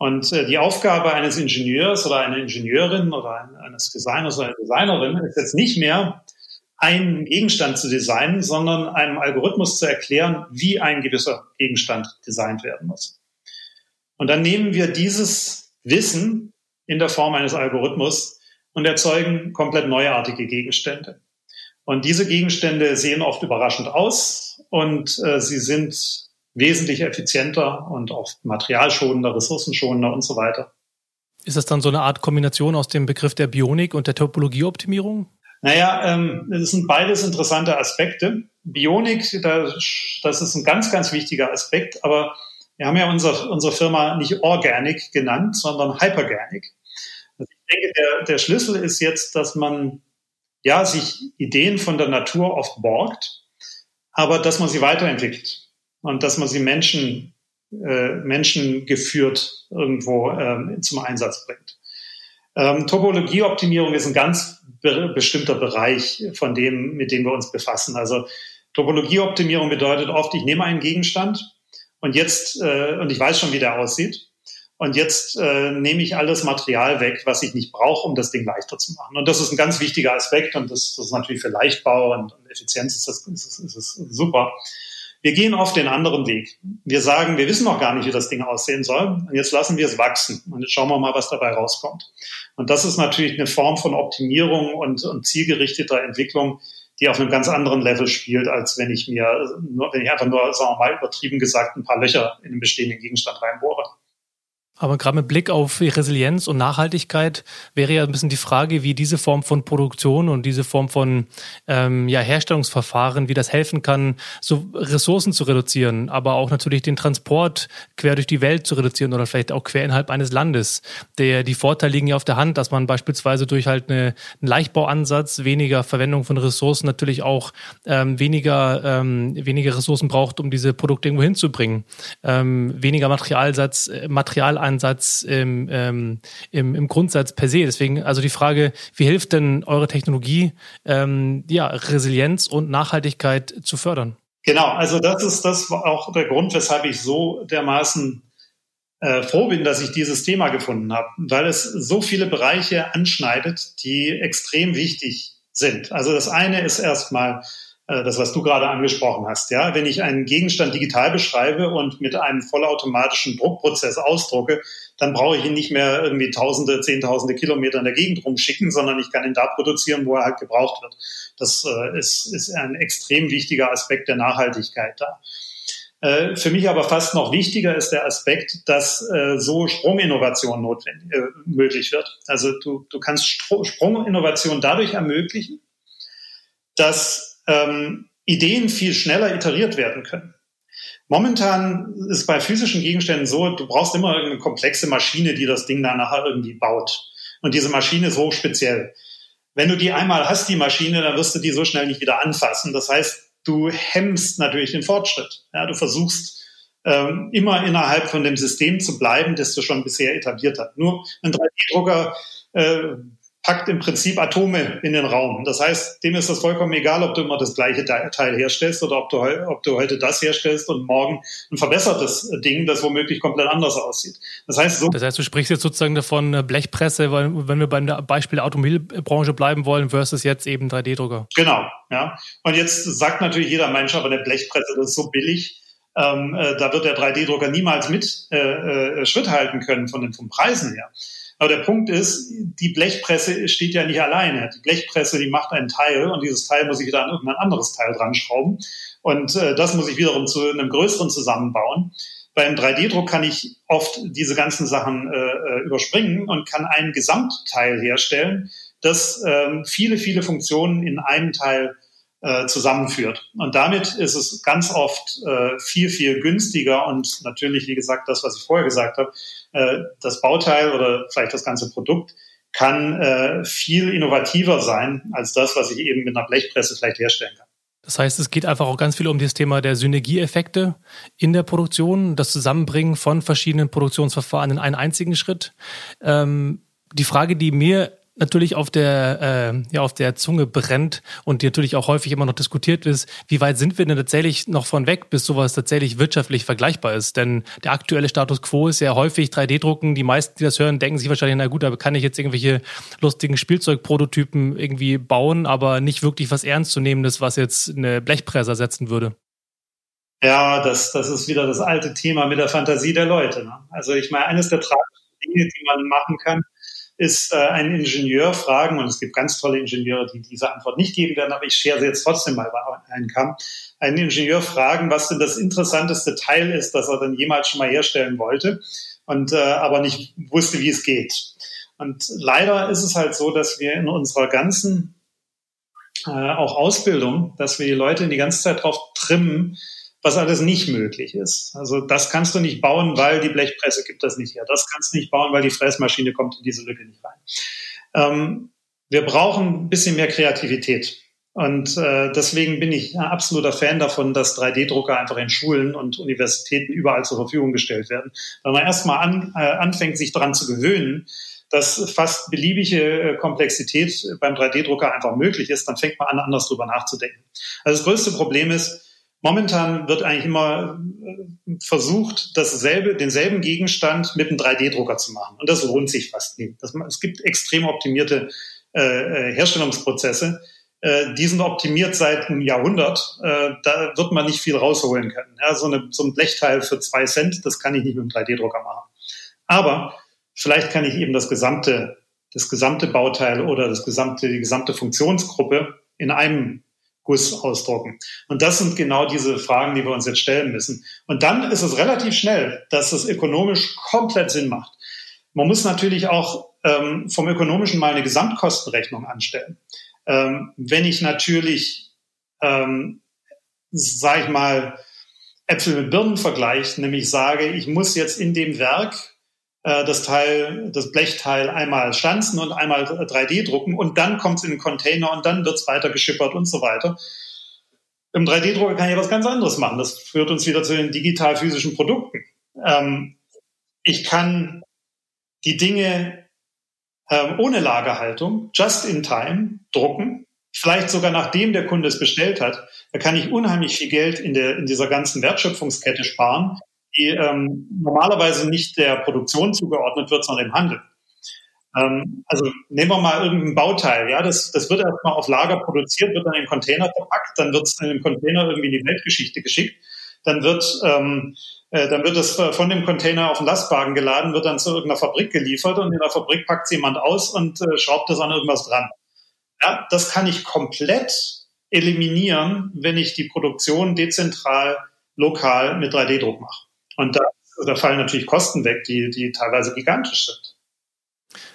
Und äh, die Aufgabe eines Ingenieurs oder einer Ingenieurin oder eines Designers oder einer Designerin ist jetzt nicht mehr, einen Gegenstand zu designen, sondern einem Algorithmus zu erklären, wie ein gewisser Gegenstand designt werden muss. Und dann nehmen wir dieses Wissen in der Form eines Algorithmus und erzeugen komplett neuartige Gegenstände. Und diese Gegenstände sehen oft überraschend aus und äh, sie sind wesentlich effizienter und auch materialschonender, ressourcenschonender und so weiter. Ist das dann so eine Art Kombination aus dem Begriff der Bionik und der Topologieoptimierung? Naja, ähm, das sind beides interessante Aspekte. Bionik, das, ist ein ganz, ganz wichtiger Aspekt, aber wir haben ja unser, unsere Firma nicht Organic genannt, sondern Hyperganic. Also ich denke, der, der Schlüssel ist jetzt, dass man ja sich Ideen von der Natur oft borgt, aber dass man sie weiterentwickelt und dass man sie Menschen, äh, Menschen geführt irgendwo äh, zum Einsatz bringt. Ähm, Topologieoptimierung ist ein ganz be bestimmter Bereich von dem, mit dem wir uns befassen. Also Topologieoptimierung bedeutet oft, ich nehme einen Gegenstand und jetzt, äh, und ich weiß schon, wie der aussieht. Und jetzt äh, nehme ich alles Material weg, was ich nicht brauche, um das Ding leichter zu machen. Und das ist ein ganz wichtiger Aspekt und das, das ist natürlich für Leichtbau und, und Effizienz ist das, ist, ist, ist super. Wir gehen oft den anderen Weg. Wir sagen, wir wissen noch gar nicht, wie das Ding aussehen soll. Und jetzt lassen wir es wachsen. Und jetzt schauen wir mal, was dabei rauskommt. Und das ist natürlich eine Form von Optimierung und, und zielgerichteter Entwicklung, die auf einem ganz anderen Level spielt, als wenn ich mir, nur, wenn ich einfach nur, sagen wir mal, übertrieben gesagt, ein paar Löcher in den bestehenden Gegenstand reinbohre. Aber gerade mit Blick auf Resilienz und Nachhaltigkeit wäre ja ein bisschen die Frage, wie diese Form von Produktion und diese Form von ähm, ja, Herstellungsverfahren, wie das helfen kann, so Ressourcen zu reduzieren, aber auch natürlich den Transport quer durch die Welt zu reduzieren oder vielleicht auch quer innerhalb eines Landes. Der, die Vorteile liegen ja auf der Hand, dass man beispielsweise durch halt eine, einen Leichtbauansatz, weniger Verwendung von Ressourcen natürlich auch ähm, weniger, ähm, weniger Ressourcen braucht, um diese Produkte irgendwo hinzubringen. Ähm, weniger Materialsatz, äh, Material Ansatz im, ähm, im, im Grundsatz per se. Deswegen also die Frage, wie hilft denn eure Technologie, ähm, ja, Resilienz und Nachhaltigkeit zu fördern? Genau, also das ist das auch der Grund, weshalb ich so dermaßen äh, froh bin, dass ich dieses Thema gefunden habe, weil es so viele Bereiche anschneidet, die extrem wichtig sind. Also das eine ist erstmal das, was du gerade angesprochen hast. Ja, wenn ich einen Gegenstand digital beschreibe und mit einem vollautomatischen Druckprozess ausdrucke, dann brauche ich ihn nicht mehr irgendwie Tausende, Zehntausende Kilometer in der Gegend rumschicken, sondern ich kann ihn da produzieren, wo er halt gebraucht wird. Das äh, ist, ist ein extrem wichtiger Aspekt der Nachhaltigkeit da. Äh, für mich aber fast noch wichtiger ist der Aspekt, dass äh, so Sprunginnovation notwendig, äh, möglich wird. Also du, du kannst Sprunginnovation dadurch ermöglichen, dass ähm, Ideen viel schneller iteriert werden können. Momentan ist bei physischen Gegenständen so, du brauchst immer eine komplexe Maschine, die das Ding dann nachher irgendwie baut. Und diese Maschine ist hochspeziell. Wenn du die einmal hast, die Maschine, dann wirst du die so schnell nicht wieder anfassen. Das heißt, du hemmst natürlich den Fortschritt. Ja, du versuchst ähm, immer innerhalb von dem System zu bleiben, das du schon bisher etabliert hast. Nur ein 3D-Drucker äh, packt im Prinzip Atome in den Raum. Das heißt, dem ist das vollkommen egal, ob du immer das gleiche Teil herstellst oder ob du, ob du heute das herstellst und morgen ein verbessertes Ding, das womöglich komplett anders aussieht. Das heißt, so das heißt, du sprichst jetzt sozusagen davon äh, Blechpresse, weil, wenn wir beim Beispiel der Automobilbranche bleiben wollen, versus jetzt eben 3D-Drucker. Genau, ja. Und jetzt sagt natürlich jeder Mensch, aber eine Blechpresse, das ist so billig. Ähm, äh, da wird der 3D-Drucker niemals mit äh, äh, Schritt halten können von den, von Preisen her. Aber der Punkt ist, die Blechpresse steht ja nicht alleine. Die Blechpresse, die macht einen Teil und dieses Teil muss ich wieder an irgendein anderes Teil dran schrauben. Und äh, das muss ich wiederum zu einem größeren zusammenbauen. Beim 3D-Druck kann ich oft diese ganzen Sachen äh, äh, überspringen und kann ein Gesamtteil herstellen, das äh, viele, viele Funktionen in einem Teil äh, zusammenführt. Und damit ist es ganz oft äh, viel, viel günstiger und natürlich, wie gesagt, das, was ich vorher gesagt habe, äh, das Bauteil oder vielleicht das ganze Produkt kann äh, viel innovativer sein als das, was ich eben mit einer Blechpresse vielleicht herstellen kann. Das heißt, es geht einfach auch ganz viel um das Thema der Synergieeffekte in der Produktion, das Zusammenbringen von verschiedenen Produktionsverfahren in einen einzigen Schritt. Ähm, die Frage, die mir natürlich auf der, äh, ja, auf der Zunge brennt und die natürlich auch häufig immer noch diskutiert ist, wie weit sind wir denn tatsächlich noch von weg, bis sowas tatsächlich wirtschaftlich vergleichbar ist? Denn der aktuelle Status quo ist ja häufig 3D-Drucken. Die meisten, die das hören, denken sich wahrscheinlich, na gut, da kann ich jetzt irgendwelche lustigen Spielzeugprototypen irgendwie bauen, aber nicht wirklich was Ernstzunehmendes, was jetzt eine Blechpresse ersetzen würde. Ja, das, das ist wieder das alte Thema mit der Fantasie der Leute. Ne? Also ich meine, eines der tragischen Dinge, die man machen kann, ist äh, einen Ingenieur fragen, und es gibt ganz tolle Ingenieure, die diese Antwort nicht geben werden, aber ich schere sie jetzt trotzdem mal bei einen Kamm, einen Ingenieur fragen, was denn das interessanteste Teil ist, das er dann jemals schon mal herstellen wollte und äh, aber nicht wusste, wie es geht. Und leider ist es halt so, dass wir in unserer ganzen äh, auch Ausbildung, dass wir die Leute die ganze Zeit drauf trimmen, was alles nicht möglich ist. Also das kannst du nicht bauen, weil die Blechpresse gibt das nicht her. Das kannst du nicht bauen, weil die Fräsmaschine kommt in diese Lücke nicht rein. Ähm, wir brauchen ein bisschen mehr Kreativität. Und äh, deswegen bin ich ein absoluter Fan davon, dass 3D-Drucker einfach in Schulen und Universitäten überall zur Verfügung gestellt werden. Wenn man erstmal an, äh, anfängt, sich daran zu gewöhnen, dass fast beliebige äh, Komplexität beim 3D-Drucker einfach möglich ist, dann fängt man an, anders drüber nachzudenken. Also das größte Problem ist, Momentan wird eigentlich immer äh, versucht, dasselbe, denselben Gegenstand mit einem 3D-Drucker zu machen. Und das lohnt sich fast nie. Das, es gibt extrem optimierte äh, äh, Herstellungsprozesse. Äh, die sind optimiert seit einem Jahrhundert. Äh, da wird man nicht viel rausholen können. Ja, so, eine, so ein Blechteil für zwei Cent, das kann ich nicht mit einem 3D-Drucker machen. Aber vielleicht kann ich eben das gesamte, das gesamte Bauteil oder das gesamte, die gesamte Funktionsgruppe in einem Guss ausdrucken. Und das sind genau diese Fragen, die wir uns jetzt stellen müssen. Und dann ist es relativ schnell, dass es ökonomisch komplett Sinn macht. Man muss natürlich auch ähm, vom ökonomischen mal eine Gesamtkostenrechnung anstellen. Ähm, wenn ich natürlich, ähm, sage ich mal, Äpfel mit Birnen vergleiche, nämlich sage, ich muss jetzt in dem Werk das Teil, das Blechteil einmal stanzen und einmal 3D drucken und dann kommt es in den Container und dann wird es weiter geschippert und so weiter. Im 3D-Drucker kann ich was ganz anderes machen. Das führt uns wieder zu den digital-physischen Produkten. Ähm, ich kann die Dinge ähm, ohne Lagerhaltung, just in time, drucken. Vielleicht sogar nachdem der Kunde es bestellt hat. Da kann ich unheimlich viel Geld in, der, in dieser ganzen Wertschöpfungskette sparen, die ähm, normalerweise nicht der Produktion zugeordnet wird, sondern dem Handel. Ähm, also nehmen wir mal irgendein Bauteil, ja, das, das wird erstmal auf Lager produziert, wird dann in Container verpackt, dann wird es in den Container irgendwie in die Weltgeschichte geschickt, dann wird ähm, äh, dann wird es von dem Container auf den Lastwagen geladen, wird dann zu irgendeiner Fabrik geliefert und in der Fabrik packt jemand aus und äh, schraubt das an irgendwas dran. Ja, das kann ich komplett eliminieren, wenn ich die Produktion dezentral lokal mit 3D-Druck mache. Und da, da fallen natürlich Kosten weg, die, die teilweise gigantisch sind.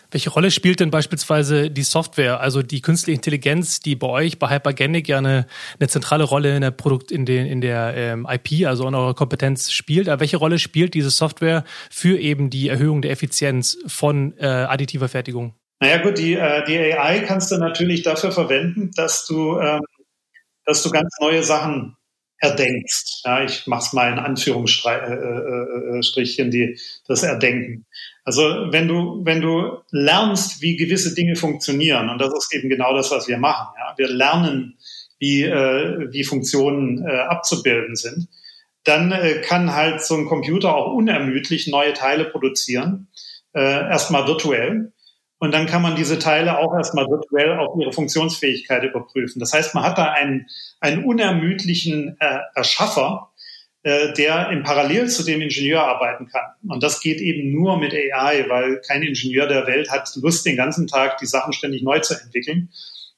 Welche Rolle spielt denn beispielsweise die Software, also die künstliche Intelligenz, die bei euch bei Hypergenic ja eine, eine zentrale Rolle in der Produkt, in, den, in der ähm, IP, also in eurer Kompetenz spielt? Aber welche Rolle spielt diese Software für eben die Erhöhung der Effizienz von äh, additiver Fertigung? Naja gut, die, äh, die AI kannst du natürlich dafür verwenden, dass du, ähm, dass du ganz neue Sachen erdenkst. Ja, ich mache es mal in Anführungsstrichen, äh, äh, die, das Erdenken. Also wenn du, wenn du lernst, wie gewisse Dinge funktionieren, und das ist eben genau das, was wir machen. Ja? Wir lernen, wie, äh, wie Funktionen äh, abzubilden sind, dann äh, kann halt so ein Computer auch unermüdlich neue Teile produzieren, äh, erstmal virtuell. Und dann kann man diese Teile auch erstmal virtuell auf ihre Funktionsfähigkeit überprüfen. Das heißt, man hat da einen, einen unermüdlichen äh, Erschaffer, äh, der im Parallel zu dem Ingenieur arbeiten kann. Und das geht eben nur mit AI, weil kein Ingenieur der Welt hat Lust, den ganzen Tag die Sachen ständig neu zu entwickeln.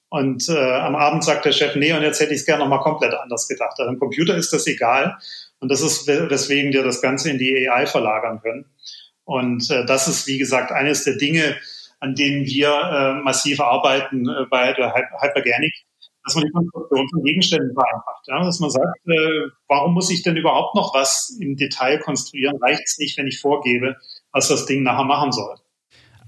Und äh, am Abend sagt der Chef, nee, und jetzt hätte ich es gerne nochmal komplett anders gedacht. Also im Computer ist das egal. Und das ist, weswegen wir das Ganze in die AI verlagern können. Und äh, das ist, wie gesagt, eines der Dinge, an denen wir äh, massiv arbeiten äh, bei der Hyperganic, dass man die Konstruktion von Gegenständen vereinfacht. Ja? Dass man sagt, äh, warum muss ich denn überhaupt noch was im Detail konstruieren? Reicht es nicht, wenn ich vorgebe, was das Ding nachher machen soll?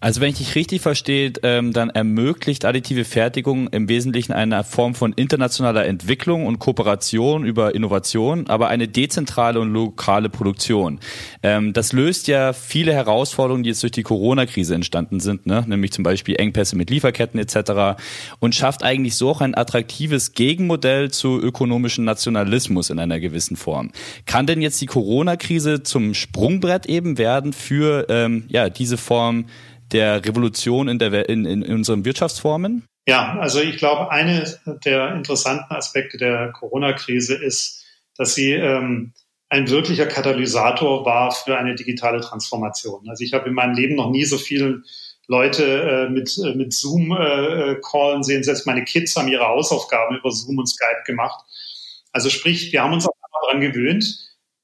Also wenn ich dich richtig verstehe, ähm, dann ermöglicht additive Fertigung im Wesentlichen eine Form von internationaler Entwicklung und Kooperation über Innovation, aber eine dezentrale und lokale Produktion. Ähm, das löst ja viele Herausforderungen, die jetzt durch die Corona-Krise entstanden sind, ne? nämlich zum Beispiel Engpässe mit Lieferketten etc. und schafft eigentlich so auch ein attraktives Gegenmodell zu ökonomischen Nationalismus in einer gewissen Form. Kann denn jetzt die Corona-Krise zum Sprungbrett eben werden für ähm, ja diese Form der Revolution in, der, in, in unseren Wirtschaftsformen? Ja, also ich glaube, eine der interessanten Aspekte der Corona-Krise ist, dass sie ähm, ein wirklicher Katalysator war für eine digitale Transformation. Also ich habe in meinem Leben noch nie so viele Leute äh, mit, äh, mit Zoom äh, callen sehen. Selbst meine Kids haben ihre Hausaufgaben über Zoom und Skype gemacht. Also sprich, wir haben uns auch daran gewöhnt.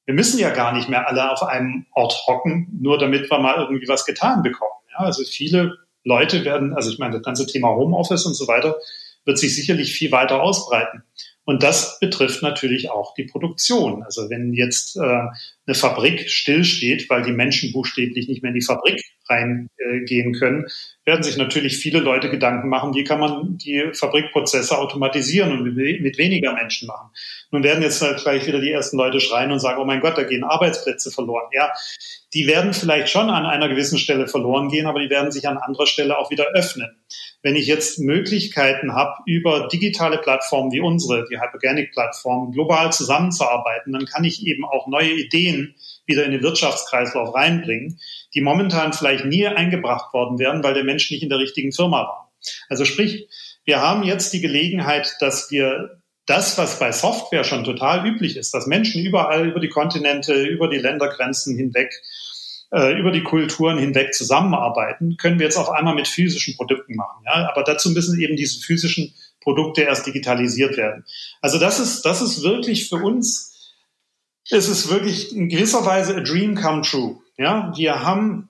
Wir müssen ja gar nicht mehr alle auf einem Ort hocken, nur damit wir mal irgendwie was getan bekommen. Ja, also viele Leute werden, also ich meine, das ganze Thema Homeoffice und so weiter wird sich sicherlich viel weiter ausbreiten. Und das betrifft natürlich auch die Produktion. Also wenn jetzt äh, eine Fabrik stillsteht, weil die Menschen buchstäblich nicht mehr in die Fabrik reingehen können, werden sich natürlich viele Leute Gedanken machen, wie kann man die Fabrikprozesse automatisieren und mit weniger Menschen machen. Nun werden jetzt halt gleich wieder die ersten Leute schreien und sagen, oh mein Gott, da gehen Arbeitsplätze verloren. Ja, die werden vielleicht schon an einer gewissen Stelle verloren gehen, aber die werden sich an anderer Stelle auch wieder öffnen. Wenn ich jetzt Möglichkeiten habe, über digitale Plattformen wie unsere, die Hyperganic-Plattform, global zusammenzuarbeiten, dann kann ich eben auch neue Ideen wieder in den Wirtschaftskreislauf reinbringen, die momentan vielleicht nie eingebracht worden wären, weil der Mensch nicht in der richtigen Firma war. Also sprich, wir haben jetzt die Gelegenheit, dass wir das, was bei Software schon total üblich ist, dass Menschen überall über die Kontinente, über die Ländergrenzen hinweg, äh, über die Kulturen hinweg zusammenarbeiten, können wir jetzt auf einmal mit physischen Produkten machen. Ja? Aber dazu müssen eben diese physischen Produkte erst digitalisiert werden. Also das ist, das ist wirklich für uns es ist wirklich in gewisser Weise a dream come true. Ja, wir haben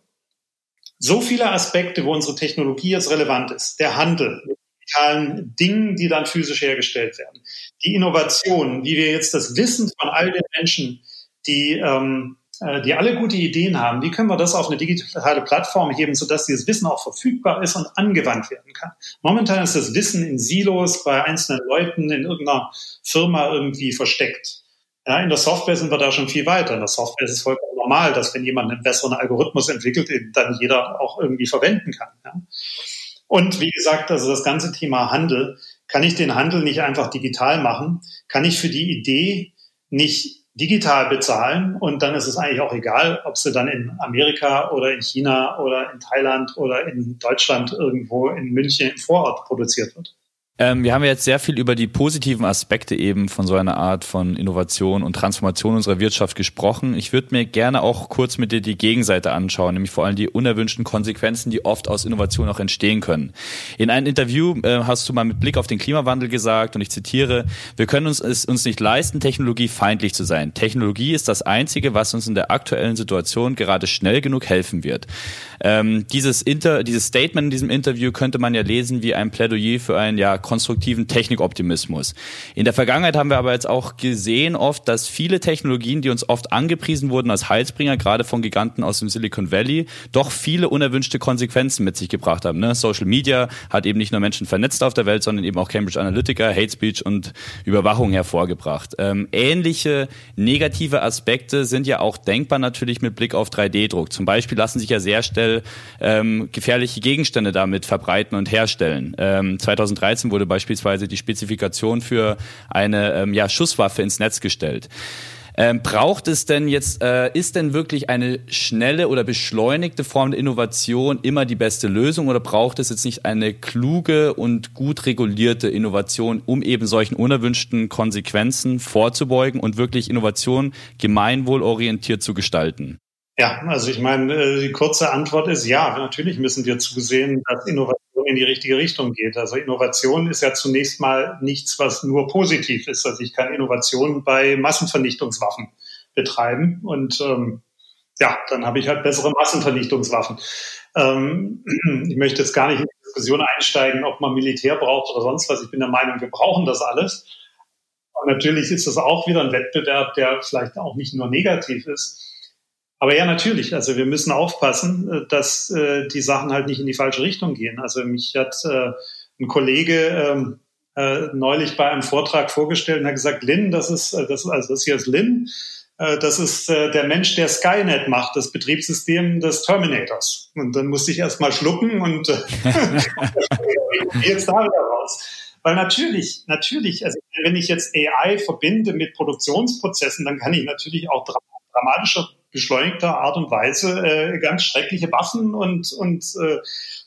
so viele Aspekte, wo unsere Technologie jetzt relevant ist. Der Handel mit digitalen Dingen, die dann physisch hergestellt werden. Die Innovation, wie wir jetzt das Wissen von all den Menschen, die, ähm, äh, die alle gute Ideen haben, wie können wir das auf eine digitale Plattform heben, sodass dieses Wissen auch verfügbar ist und angewandt werden kann. Momentan ist das Wissen in Silos bei einzelnen Leuten in irgendeiner Firma irgendwie versteckt. Ja, in der Software sind wir da schon viel weiter. In der Software ist es vollkommen normal, dass wenn jemand einen besseren Algorithmus entwickelt, den dann jeder auch irgendwie verwenden kann. Ja. Und wie gesagt, also das ganze Thema Handel, kann ich den Handel nicht einfach digital machen? Kann ich für die Idee nicht digital bezahlen? Und dann ist es eigentlich auch egal, ob sie dann in Amerika oder in China oder in Thailand oder in Deutschland irgendwo in München im Vorort produziert wird. Ähm, wir haben jetzt sehr viel über die positiven Aspekte eben von so einer Art von Innovation und Transformation unserer Wirtschaft gesprochen. Ich würde mir gerne auch kurz mit dir die Gegenseite anschauen, nämlich vor allem die unerwünschten Konsequenzen, die oft aus Innovation auch entstehen können. In einem Interview äh, hast du mal mit Blick auf den Klimawandel gesagt, und ich zitiere, wir können uns es uns nicht leisten, technologiefeindlich zu sein. Technologie ist das Einzige, was uns in der aktuellen Situation gerade schnell genug helfen wird. Ähm, dieses, Inter dieses Statement in diesem Interview könnte man ja lesen wie ein Plädoyer für ein ja konstruktiven Technikoptimismus. In der Vergangenheit haben wir aber jetzt auch gesehen oft, dass viele Technologien, die uns oft angepriesen wurden als Heilsbringer, gerade von Giganten aus dem Silicon Valley, doch viele unerwünschte Konsequenzen mit sich gebracht haben. Ne? Social Media hat eben nicht nur Menschen vernetzt auf der Welt, sondern eben auch Cambridge Analytica, Hate Speech und Überwachung hervorgebracht. Ähm, ähnliche negative Aspekte sind ja auch denkbar natürlich mit Blick auf 3D-Druck. Zum Beispiel lassen sich ja sehr schnell ähm, gefährliche Gegenstände damit verbreiten und herstellen. Ähm, 2013 wurde beispielsweise die Spezifikation für eine ähm, ja, Schusswaffe ins Netz gestellt. Ähm, braucht es denn jetzt, äh, ist denn wirklich eine schnelle oder beschleunigte Form der Innovation immer die beste Lösung oder braucht es jetzt nicht eine kluge und gut regulierte Innovation, um eben solchen unerwünschten Konsequenzen vorzubeugen und wirklich Innovation gemeinwohlorientiert zu gestalten? Ja, also ich meine, äh, die kurze Antwort ist ja, natürlich müssen wir zusehen, dass Innovation in die richtige Richtung geht. Also Innovation ist ja zunächst mal nichts, was nur positiv ist. Also ich kann Innovation bei Massenvernichtungswaffen betreiben und ähm, ja, dann habe ich halt bessere Massenvernichtungswaffen. Ähm, ich möchte jetzt gar nicht ins Diskussion einsteigen, ob man Militär braucht oder sonst was. Ich bin der Meinung, wir brauchen das alles. Und natürlich ist das auch wieder ein Wettbewerb, der vielleicht auch nicht nur negativ ist. Aber ja, natürlich. Also wir müssen aufpassen, äh, dass äh, die Sachen halt nicht in die falsche Richtung gehen. Also mich hat äh, ein Kollege ähm, äh, neulich bei einem Vortrag vorgestellt und hat gesagt, Lin, das ist, äh, das, also das hier ist Lin, äh, das ist äh, der Mensch, der Skynet macht, das Betriebssystem des Terminators. Und dann musste ich erst mal schlucken und äh, jetzt da wieder raus. Weil natürlich, natürlich, also wenn ich jetzt AI verbinde mit Produktionsprozessen, dann kann ich natürlich auch dramatischer, beschleunigter Art und Weise äh, ganz schreckliche Waffen und, und äh,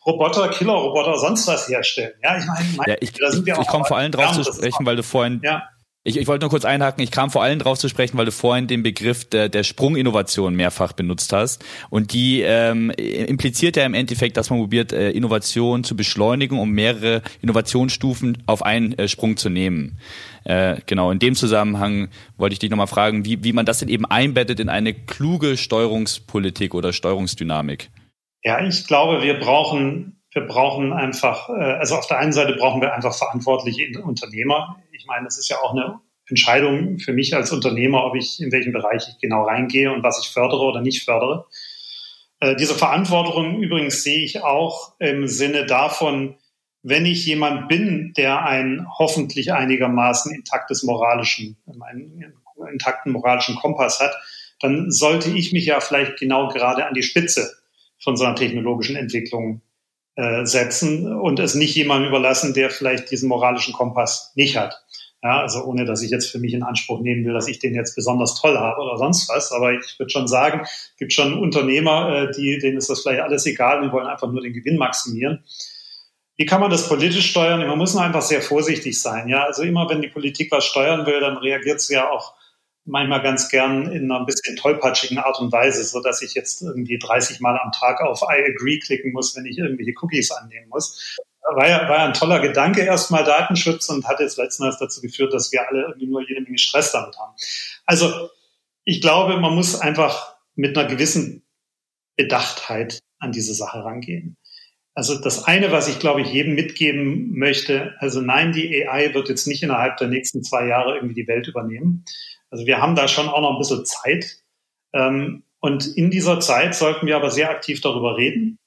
Roboter, Killerroboter, sonst was herstellen. Ja, ich meine, mein, ja, ich, ich, ich komme vor allem drauf zu sprechen, weil du vorhin ja. Ich, ich wollte nur kurz einhaken, ich kam vor allem drauf zu sprechen, weil du vorhin den Begriff der, der Sprunginnovation mehrfach benutzt hast. Und die ähm, impliziert ja im Endeffekt, dass man probiert, äh, Innovation zu beschleunigen, um mehrere Innovationsstufen auf einen äh, Sprung zu nehmen. Äh, genau, in dem Zusammenhang wollte ich dich nochmal fragen, wie, wie man das denn eben einbettet in eine kluge Steuerungspolitik oder Steuerungsdynamik. Ja, ich glaube, wir brauchen wir brauchen einfach, äh, also auf der einen Seite brauchen wir einfach verantwortliche Unternehmer. Meine, das ist ja auch eine Entscheidung für mich als Unternehmer, ob ich in welchem Bereich ich genau reingehe und was ich fördere oder nicht fördere. Äh, diese Verantwortung übrigens sehe ich auch im Sinne davon, wenn ich jemand bin, der ein hoffentlich einigermaßen intaktes moralischen, einen intakten moralischen Kompass hat, dann sollte ich mich ja vielleicht genau gerade an die Spitze von so einer technologischen Entwicklung äh, setzen und es nicht jemandem überlassen, der vielleicht diesen moralischen Kompass nicht hat. Ja, also ohne, dass ich jetzt für mich in Anspruch nehmen will, dass ich den jetzt besonders toll habe oder sonst was. Aber ich würde schon sagen, es gibt schon Unternehmer, äh, die, denen ist das vielleicht alles egal, die wollen einfach nur den Gewinn maximieren. Wie kann man das politisch steuern? Man muss einfach sehr vorsichtig sein. Ja, also immer wenn die Politik was steuern will, dann reagiert sie ja auch manchmal ganz gern in einer bisschen tollpatschigen Art und Weise, so dass ich jetzt irgendwie 30 Mal am Tag auf I agree klicken muss, wenn ich irgendwelche Cookies annehmen muss. War ja, war ja ein toller Gedanke erstmal Datenschutz und hat jetzt letzten Endes dazu geführt, dass wir alle irgendwie nur jede Menge Stress damit haben. Also ich glaube, man muss einfach mit einer gewissen Bedachtheit an diese Sache rangehen. Also das eine, was ich glaube ich jedem mitgeben möchte, also nein, die AI wird jetzt nicht innerhalb der nächsten zwei Jahre irgendwie die Welt übernehmen. Also wir haben da schon auch noch ein bisschen Zeit. Ähm, und in dieser Zeit sollten wir aber sehr aktiv darüber reden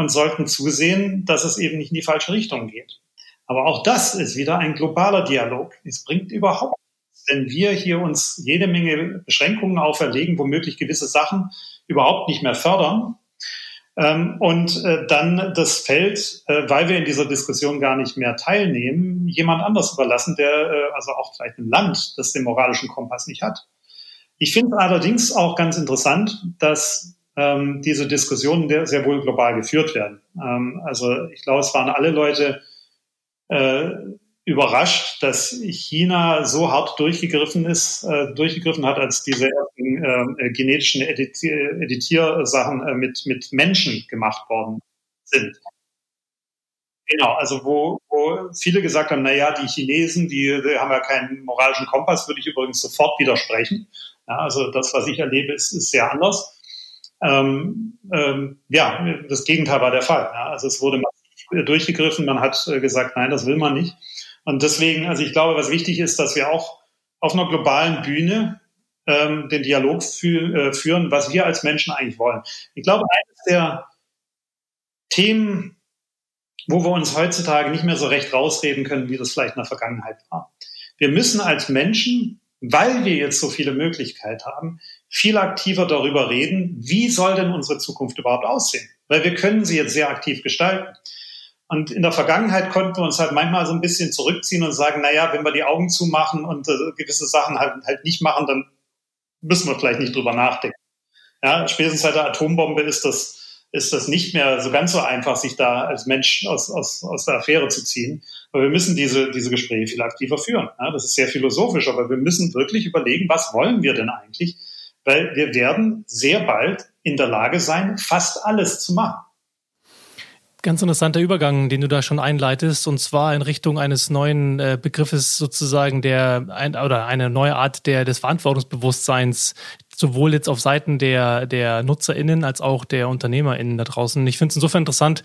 und sollten zusehen, dass es eben nicht in die falsche Richtung geht. Aber auch das ist wieder ein globaler Dialog. Es bringt überhaupt nichts, wenn wir hier uns jede Menge Beschränkungen auferlegen, womöglich gewisse Sachen überhaupt nicht mehr fördern ähm, und äh, dann das Feld, äh, weil wir in dieser Diskussion gar nicht mehr teilnehmen, jemand anders überlassen, der äh, also auch vielleicht ein Land, das den moralischen Kompass nicht hat. Ich finde allerdings auch ganz interessant, dass ähm, diese Diskussionen sehr wohl global geführt werden. Ähm, also ich glaube, es waren alle Leute äh, überrascht, dass China so hart durchgegriffen ist, äh, durchgegriffen hat, als diese ersten äh, genetischen Editier Editiersachen äh, mit, mit Menschen gemacht worden sind. Genau, also wo, wo viele gesagt haben, na ja, die Chinesen, die, die haben ja keinen moralischen Kompass, würde ich übrigens sofort widersprechen. Ja, also das, was ich erlebe, ist, ist sehr anders. Ähm, ähm, ja, das Gegenteil war der Fall. Ja, also es wurde durchgegriffen, man hat äh, gesagt, nein, das will man nicht. Und deswegen, also ich glaube, was wichtig ist, dass wir auch auf einer globalen Bühne ähm, den Dialog fü äh, führen, was wir als Menschen eigentlich wollen. Ich glaube, eines der Themen, wo wir uns heutzutage nicht mehr so recht rausreden können, wie das vielleicht in der Vergangenheit war. Wir müssen als Menschen, weil wir jetzt so viele Möglichkeiten haben, viel aktiver darüber reden, wie soll denn unsere Zukunft überhaupt aussehen? Weil wir können sie jetzt sehr aktiv gestalten. Und in der Vergangenheit konnten wir uns halt manchmal so ein bisschen zurückziehen und sagen, na ja, wenn wir die Augen zumachen und äh, gewisse Sachen halt, halt nicht machen, dann müssen wir vielleicht nicht drüber nachdenken. Ja, spätestens seit der Atombombe ist das, ist das nicht mehr so ganz so einfach, sich da als Mensch aus, aus, aus der Affäre zu ziehen. Aber wir müssen diese, diese Gespräche viel aktiver führen. Ja, das ist sehr philosophisch, aber wir müssen wirklich überlegen, was wollen wir denn eigentlich? Weil wir werden sehr bald in der Lage sein, fast alles zu machen. Ganz interessanter Übergang, den du da schon einleitest, und zwar in Richtung eines neuen äh, Begriffes sozusagen der ein, oder eine neue Art der des Verantwortungsbewusstseins, sowohl jetzt auf Seiten der der NutzerInnen als auch der UnternehmerInnen da draußen. Ich finde es insofern interessant,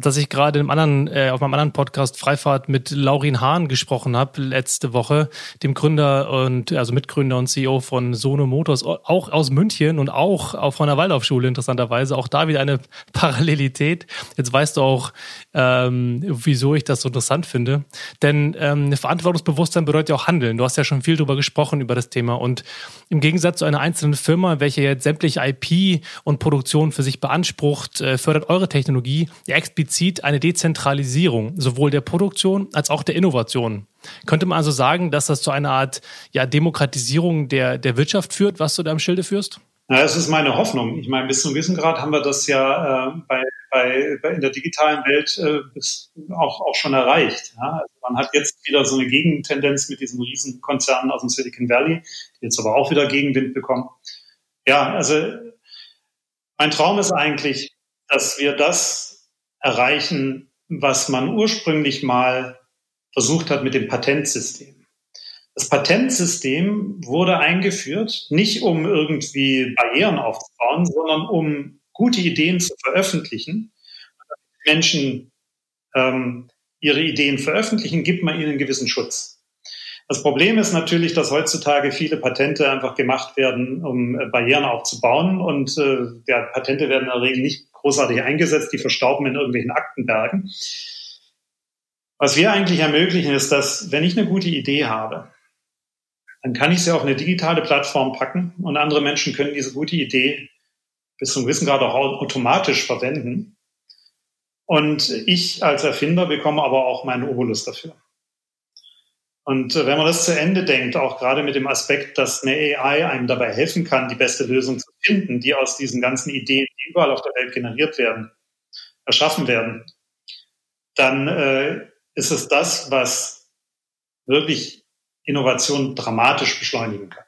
dass ich gerade im anderen, äh, auf meinem anderen Podcast Freifahrt mit Laurin Hahn gesprochen habe, letzte Woche, dem Gründer und also Mitgründer und CEO von Sono Motors, auch aus München und auch, auch von der Waldorfschule interessanterweise. Auch da wieder eine Parallelität. Jetzt weißt du auch, ähm, wieso ich das so interessant finde. Denn ähm, Verantwortungsbewusstsein bedeutet ja auch Handeln. Du hast ja schon viel darüber gesprochen, über das Thema. Und im Gegensatz zu einer einzelnen Firma, welche jetzt sämtliche IP und Produktion für sich beansprucht, äh, fördert eure Technologie ja explizit eine Dezentralisierung, sowohl der Produktion als auch der Innovation. Könnte man also sagen, dass das zu einer Art ja, Demokratisierung der, der Wirtschaft führt, was du da im Schilde führst? Ja, das ist meine Hoffnung. Ich meine, bis zum gewissen Grad haben wir das ja äh, bei, bei, bei in der digitalen Welt äh, auch, auch schon erreicht. Ja? Also man hat jetzt wieder so eine Gegentendenz mit diesen Riesenkonzernen aus dem Silicon Valley, die jetzt aber auch wieder Gegenwind bekommen. Ja, also mein Traum ist eigentlich, dass wir das erreichen, was man ursprünglich mal versucht hat mit dem Patentsystem. Das Patentsystem wurde eingeführt, nicht um irgendwie Barrieren aufzubauen, sondern um gute Ideen zu veröffentlichen. Menschen ähm, ihre Ideen veröffentlichen, gibt man ihnen einen gewissen Schutz. Das Problem ist natürlich, dass heutzutage viele Patente einfach gemacht werden, um äh, Barrieren aufzubauen. Und äh, ja, Patente werden in der Regel nicht großartig eingesetzt, die verstauben in irgendwelchen Aktenbergen. Was wir eigentlich ermöglichen, ist, dass wenn ich eine gute Idee habe, dann kann ich sie auf eine digitale Plattform packen und andere Menschen können diese gute Idee bis zum gewissen Grad auch automatisch verwenden. Und ich als Erfinder bekomme aber auch meinen Obolus dafür. Und äh, wenn man das zu Ende denkt, auch gerade mit dem Aspekt, dass eine AI einem dabei helfen kann, die beste Lösung zu finden, die aus diesen ganzen Ideen, die überall auf der Welt generiert werden, erschaffen werden, dann äh, ist es das, was wirklich Innovation dramatisch beschleunigen kann.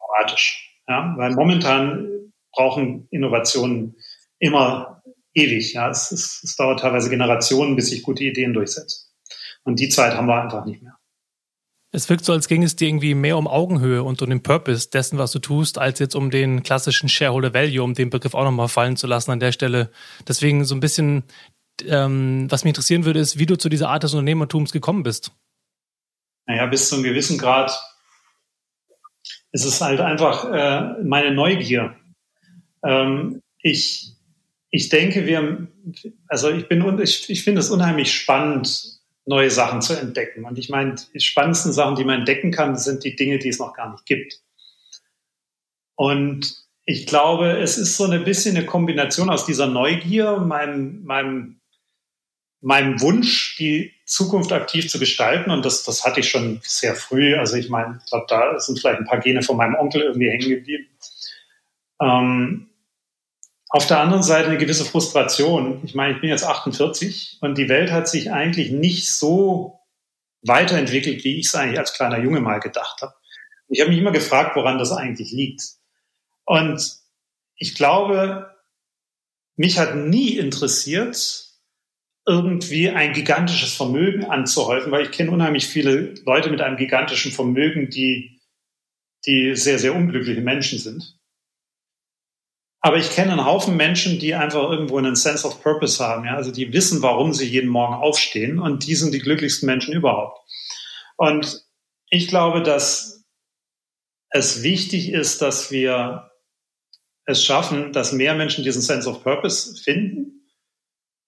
Dramatisch. Ja? Weil momentan brauchen Innovationen immer ewig. Ja? Es, es, es dauert teilweise Generationen, bis sich gute Ideen durchsetzen. Und die Zeit haben wir einfach nicht mehr. Es wirkt so, als ging es dir irgendwie mehr um Augenhöhe und um den Purpose dessen, was du tust, als jetzt um den klassischen Shareholder Value, um den Begriff auch nochmal fallen zu lassen an der Stelle. Deswegen so ein bisschen, ähm, was mich interessieren würde, ist, wie du zu dieser Art des Unternehmertums gekommen bist naja, bis zu einem gewissen Grad ist es halt einfach äh, meine Neugier. Ähm, ich, ich denke, wir, also ich bin, ich, ich finde es unheimlich spannend, neue Sachen zu entdecken. Und ich meine, die spannendsten Sachen, die man entdecken kann, sind die Dinge, die es noch gar nicht gibt. Und ich glaube, es ist so ein bisschen eine Kombination aus dieser Neugier, meinem, meinem, meinem Wunsch, die Zukunft aktiv zu gestalten. Und das, das hatte ich schon sehr früh. Also ich meine, ich glaube, da sind vielleicht ein paar Gene von meinem Onkel irgendwie hängen geblieben. Ähm, auf der anderen Seite eine gewisse Frustration. Ich meine, ich bin jetzt 48 und die Welt hat sich eigentlich nicht so weiterentwickelt, wie ich es eigentlich als kleiner Junge mal gedacht habe. Ich habe mich immer gefragt, woran das eigentlich liegt. Und ich glaube, mich hat nie interessiert, irgendwie ein gigantisches Vermögen anzuhäufen, weil ich kenne unheimlich viele Leute mit einem gigantischen Vermögen, die, die sehr, sehr unglückliche Menschen sind. Aber ich kenne einen Haufen Menschen, die einfach irgendwo einen Sense of Purpose haben, ja, also die wissen, warum sie jeden Morgen aufstehen und die sind die glücklichsten Menschen überhaupt. Und ich glaube, dass es wichtig ist, dass wir es schaffen, dass mehr Menschen diesen Sense of Purpose finden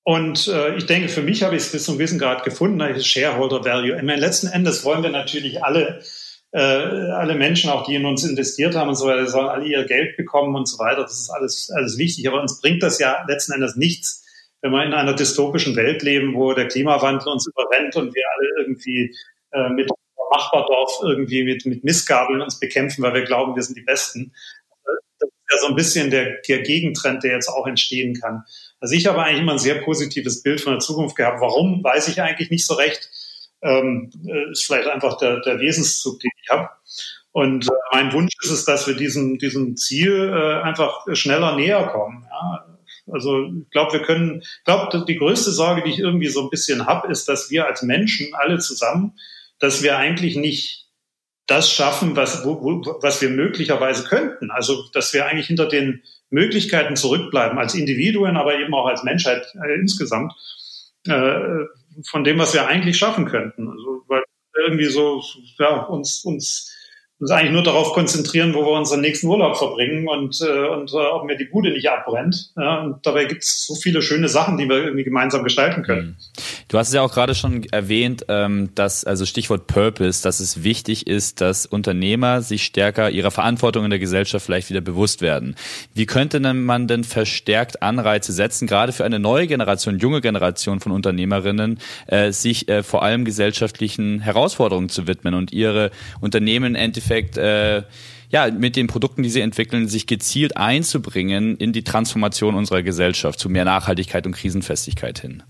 und äh, ich denke, für mich habe ich es bis zum gewissen Grad gefunden, Shareholder Value. Meine, letzten Endes wollen wir natürlich alle, äh, alle Menschen, auch die in uns investiert haben und so weiter, sollen alle ihr Geld bekommen und so weiter. Das ist alles, alles wichtig. Aber uns bringt das ja letzten Endes nichts, wenn wir in einer dystopischen Welt leben, wo der Klimawandel uns überrennt und wir alle irgendwie äh, mit Machbardorf irgendwie mit, mit Missgabeln uns bekämpfen, weil wir glauben, wir sind die Besten. Das ist ja so ein bisschen der, der Gegentrend, der jetzt auch entstehen kann. Also ich habe eigentlich immer ein sehr positives Bild von der Zukunft gehabt. Warum, weiß ich eigentlich nicht so recht. Ähm, äh, ist vielleicht einfach der, der Wesenszug, den ich habe. Und äh, mein Wunsch ist es, dass wir diesem, diesem Ziel äh, einfach schneller näher kommen. Ja? Also ich glaube, wir können, ich glaube, die größte Sorge, die ich irgendwie so ein bisschen habe, ist, dass wir als Menschen alle zusammen, dass wir eigentlich nicht das schaffen, was, wo, wo, was wir möglicherweise könnten. Also dass wir eigentlich hinter den Möglichkeiten zurückbleiben als Individuen, aber eben auch als Menschheit äh, insgesamt. äh, von dem, was wir eigentlich schaffen könnten. Also weil irgendwie so ja, uns uns uns eigentlich nur darauf konzentrieren, wo wir unseren nächsten Urlaub verbringen und, äh, und äh, ob mir die Bude nicht abbrennt. Ja, und dabei gibt es so viele schöne Sachen, die wir irgendwie gemeinsam gestalten können. Mhm. Du hast es ja auch gerade schon erwähnt, ähm, dass, also Stichwort Purpose, dass es wichtig ist, dass Unternehmer sich stärker ihrer Verantwortung in der Gesellschaft vielleicht wieder bewusst werden. Wie könnte man denn verstärkt Anreize setzen, gerade für eine neue Generation, junge Generation von Unternehmerinnen, äh, sich äh, vor allem gesellschaftlichen Herausforderungen zu widmen und ihre Unternehmen endlich Endeffekt äh, ja, mit den Produkten, die sie entwickeln, sich gezielt einzubringen in die Transformation unserer Gesellschaft zu mehr Nachhaltigkeit und Krisenfestigkeit hin?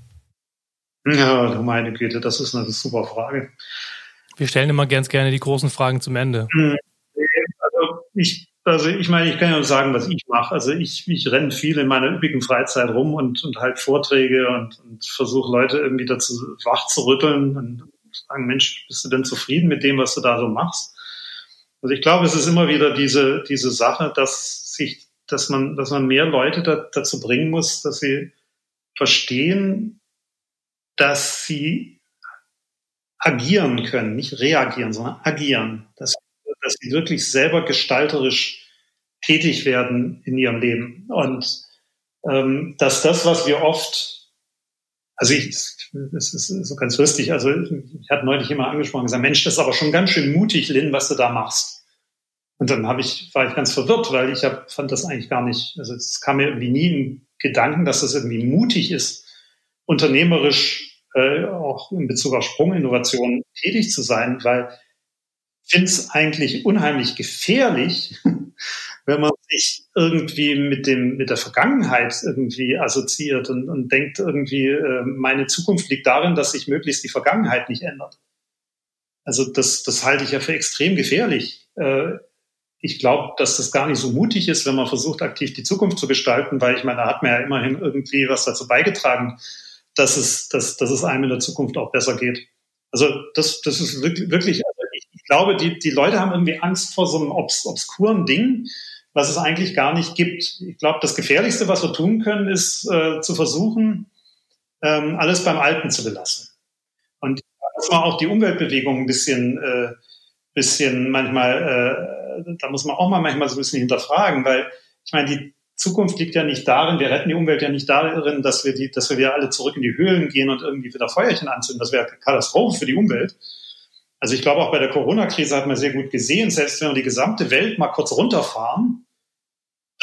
Ja, meine Güte, das ist eine super Frage. Wir stellen immer ganz gerne die großen Fragen zum Ende. Hm, also ich, also ich meine, ich kann ja nur sagen, was ich mache. Also ich, ich renne viel in meiner üppigen Freizeit rum und, und halt Vorträge und, und versuche Leute irgendwie dazu wach zu rütteln und sagen, Mensch, bist du denn zufrieden mit dem, was du da so machst? Also ich glaube, es ist immer wieder diese, diese Sache, dass sich, dass man, dass man mehr Leute da, dazu bringen muss, dass sie verstehen, dass sie agieren können, nicht reagieren, sondern agieren, dass, dass sie wirklich selber gestalterisch tätig werden in ihrem Leben. Und ähm, dass das, was wir oft, also ich, es ist so ganz lustig, also ich hatte neulich immer angesprochen, gesagt, Mensch, das ist aber schon ganz schön mutig, Lynn, was du da machst. Und dann habe ich, war ich ganz verwirrt, weil ich hab, fand das eigentlich gar nicht, also es kam mir irgendwie nie in Gedanken, dass das irgendwie mutig ist, unternehmerisch äh, auch in Bezug auf Sprunginnovation tätig zu sein, weil ich finde es eigentlich unheimlich gefährlich, wenn man sich irgendwie mit dem mit der Vergangenheit irgendwie assoziiert und, und denkt irgendwie, äh, meine Zukunft liegt darin, dass sich möglichst die Vergangenheit nicht ändert. Also das, das halte ich ja für extrem gefährlich. Äh, ich glaube, dass das gar nicht so mutig ist, wenn man versucht, aktiv die Zukunft zu gestalten, weil ich meine, da hat man ja immerhin irgendwie was dazu beigetragen, dass es, dass, dass es einem in der Zukunft auch besser geht. Also das, das ist wirklich, wirklich also ich, ich glaube, die, die Leute haben irgendwie Angst vor so einem obs obskuren Ding, was es eigentlich gar nicht gibt. Ich glaube, das Gefährlichste, was wir tun können, ist äh, zu versuchen, ähm, alles beim Alten zu belassen. Und dass man auch die Umweltbewegung ein bisschen, äh, bisschen manchmal äh, da muss man auch mal manchmal so ein bisschen hinterfragen, weil ich meine, die Zukunft liegt ja nicht darin, wir retten die Umwelt ja nicht darin, dass wir die, dass wir wieder alle zurück in die Höhlen gehen und irgendwie wieder Feuerchen anzünden. Das wäre Katastrophe für die Umwelt. Also ich glaube, auch bei der Corona-Krise hat man sehr gut gesehen, selbst wenn wir die gesamte Welt mal kurz runterfahren,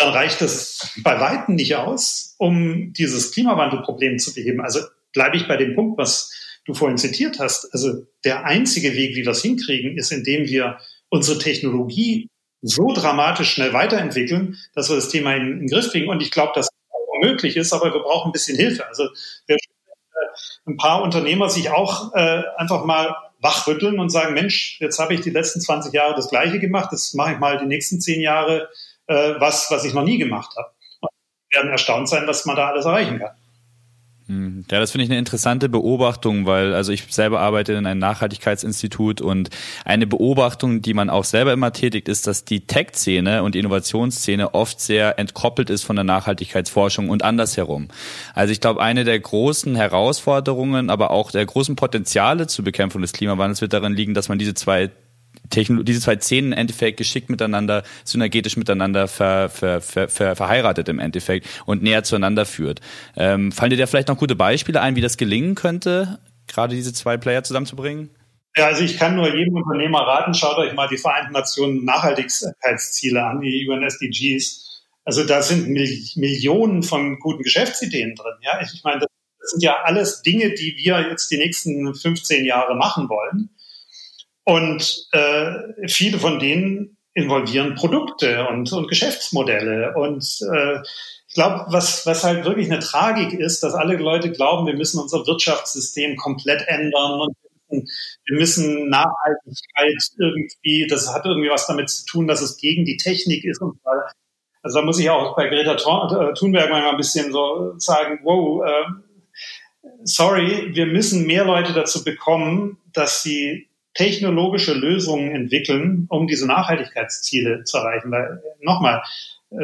dann reicht das bei Weitem nicht aus, um dieses Klimawandelproblem zu beheben. Also bleibe ich bei dem Punkt, was du vorhin zitiert hast. Also der einzige Weg, wie wir es hinkriegen, ist, indem wir unsere Technologie so dramatisch schnell weiterentwickeln, dass wir das Thema in, in den Griff kriegen. Und ich glaube, dass das möglich ist, aber wir brauchen ein bisschen Hilfe. Also wir, äh, ein paar Unternehmer sich auch äh, einfach mal wachrütteln und sagen, Mensch, jetzt habe ich die letzten 20 Jahre das Gleiche gemacht, jetzt mache ich mal die nächsten zehn Jahre äh, was, was ich noch nie gemacht habe. Und werden erstaunt sein, was man da alles erreichen kann. Hm. Ja, das finde ich eine interessante Beobachtung, weil also ich selber arbeite in einem Nachhaltigkeitsinstitut und eine Beobachtung, die man auch selber immer tätigt, ist, dass die Tech-Szene und die Innovationsszene oft sehr entkoppelt ist von der Nachhaltigkeitsforschung und andersherum. Also ich glaube, eine der großen Herausforderungen, aber auch der großen Potenziale zur Bekämpfung des Klimawandels wird darin liegen, dass man diese zwei Techno diese zwei Szenen im Endeffekt geschickt miteinander, synergetisch miteinander ver, ver, ver, ver, verheiratet im Endeffekt und näher zueinander führt. Ähm, fallen dir da vielleicht noch gute Beispiele ein, wie das gelingen könnte, gerade diese zwei Player zusammenzubringen? Ja, also ich kann nur jedem Unternehmer raten, schaut euch mal die Vereinten Nationen Nachhaltigkeitsziele an, die UN SDGs. Also da sind Millionen von guten Geschäftsideen drin. Ja, ich meine, das sind ja alles Dinge, die wir jetzt die nächsten 15 Jahre machen wollen. Und äh, viele von denen involvieren Produkte und, und Geschäftsmodelle. Und äh, ich glaube, was, was halt wirklich eine Tragik ist, dass alle Leute glauben, wir müssen unser Wirtschaftssystem komplett ändern und wir müssen Nachhaltigkeit irgendwie, das hat irgendwie was damit zu tun, dass es gegen die Technik ist. Und also da muss ich auch bei Greta äh, Thunberg manchmal ein bisschen so sagen, wow, äh, sorry, wir müssen mehr Leute dazu bekommen, dass sie technologische Lösungen entwickeln, um diese Nachhaltigkeitsziele zu erreichen. Weil nochmal, äh,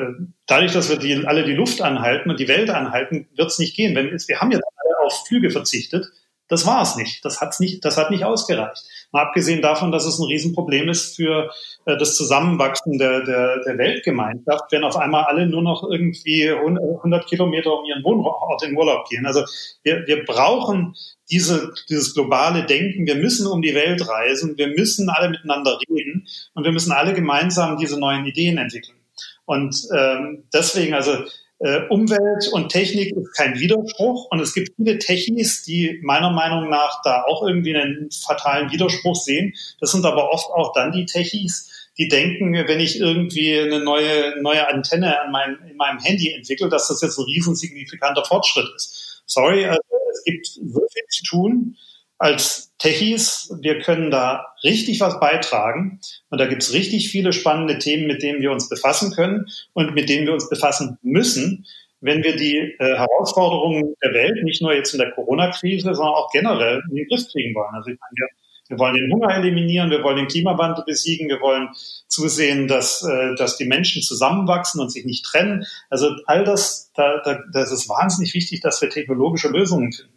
dadurch, dass wir die, alle die Luft anhalten und die Welt anhalten, wird es nicht gehen. Wenn, wir haben jetzt auf Flüge verzichtet. Das war es nicht. Das hat's nicht, das hat nicht ausgereicht. Mal abgesehen davon, dass es ein Riesenproblem ist für äh, das Zusammenwachsen der, der, der Weltgemeinschaft, wenn auf einmal alle nur noch irgendwie 100 Kilometer um ihren Wohnort in Urlaub gehen. Also wir, wir brauchen diese, dieses globale Denken. Wir müssen um die Welt reisen. Wir müssen alle miteinander reden und wir müssen alle gemeinsam diese neuen Ideen entwickeln. Und ähm, deswegen, also äh, Umwelt und Technik ist kein Widerspruch und es gibt viele Techis, die meiner Meinung nach da auch irgendwie einen fatalen Widerspruch sehen. Das sind aber oft auch dann die Techis, die denken, wenn ich irgendwie eine neue, neue Antenne an meinem, in meinem Handy entwickle, dass das jetzt ein riesensignifikanter Fortschritt ist. Sorry, also es gibt so viel zu tun als Techies, wir können da richtig was beitragen. Und da gibt's richtig viele spannende Themen, mit denen wir uns befassen können und mit denen wir uns befassen müssen, wenn wir die äh, Herausforderungen der Welt, nicht nur jetzt in der Corona-Krise, sondern auch generell in den Griff kriegen wollen. Also ich meine, wir, wir wollen den Hunger eliminieren, wir wollen den Klimawandel besiegen, wir wollen zusehen, dass, äh, dass die Menschen zusammenwachsen und sich nicht trennen. Also all das, da, da, das ist wahnsinnig wichtig, dass wir technologische Lösungen finden.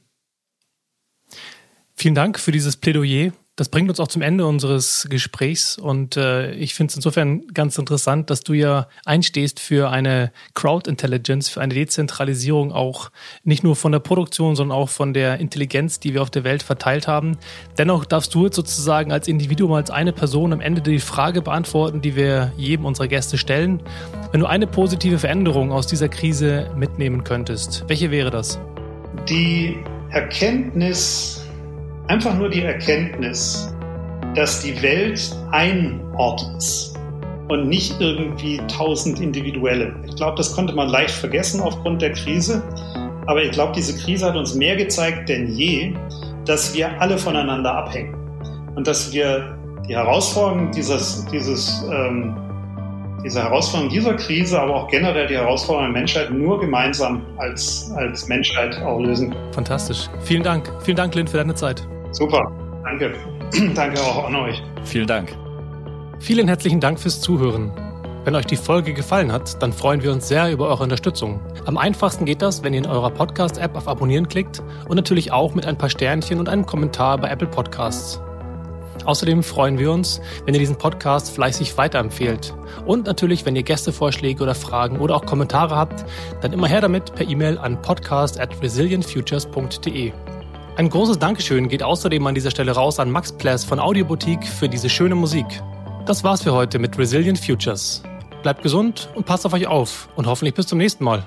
Vielen Dank für dieses Plädoyer. Das bringt uns auch zum Ende unseres Gesprächs und äh, ich finde es insofern ganz interessant, dass du ja einstehst für eine Crowd Intelligence, für eine Dezentralisierung auch nicht nur von der Produktion, sondern auch von der Intelligenz, die wir auf der Welt verteilt haben. Dennoch darfst du jetzt sozusagen als Individuum, als eine Person am Ende die Frage beantworten, die wir jedem unserer Gäste stellen. Wenn du eine positive Veränderung aus dieser Krise mitnehmen könntest, welche wäre das? Die Erkenntnis, einfach nur die Erkenntnis, dass die Welt ein Ort ist und nicht irgendwie tausend individuelle. Ich glaube, das konnte man leicht vergessen aufgrund der Krise. Aber ich glaube, diese Krise hat uns mehr gezeigt denn je, dass wir alle voneinander abhängen und dass wir die Herausforderungen dieses, dieses ähm, diese Herausforderung dieser Krise, aber auch generell die Herausforderung der Menschheit nur gemeinsam als, als Menschheit auch lösen. Fantastisch. Vielen Dank. Vielen Dank, Lynn, für deine Zeit. Super. Danke. Danke auch an euch. Vielen Dank. Vielen herzlichen Dank fürs Zuhören. Wenn euch die Folge gefallen hat, dann freuen wir uns sehr über eure Unterstützung. Am einfachsten geht das, wenn ihr in eurer Podcast-App auf Abonnieren klickt und natürlich auch mit ein paar Sternchen und einem Kommentar bei Apple Podcasts. Außerdem freuen wir uns, wenn ihr diesen Podcast fleißig weiterempfehlt. Und natürlich, wenn ihr Gästevorschläge oder Fragen oder auch Kommentare habt, dann immer her damit per E-Mail an podcast at resilientfutures.de. Ein großes Dankeschön geht außerdem an dieser Stelle raus an Max Pless von Audioboutique für diese schöne Musik. Das war's für heute mit Resilient Futures. Bleibt gesund und passt auf euch auf und hoffentlich bis zum nächsten Mal.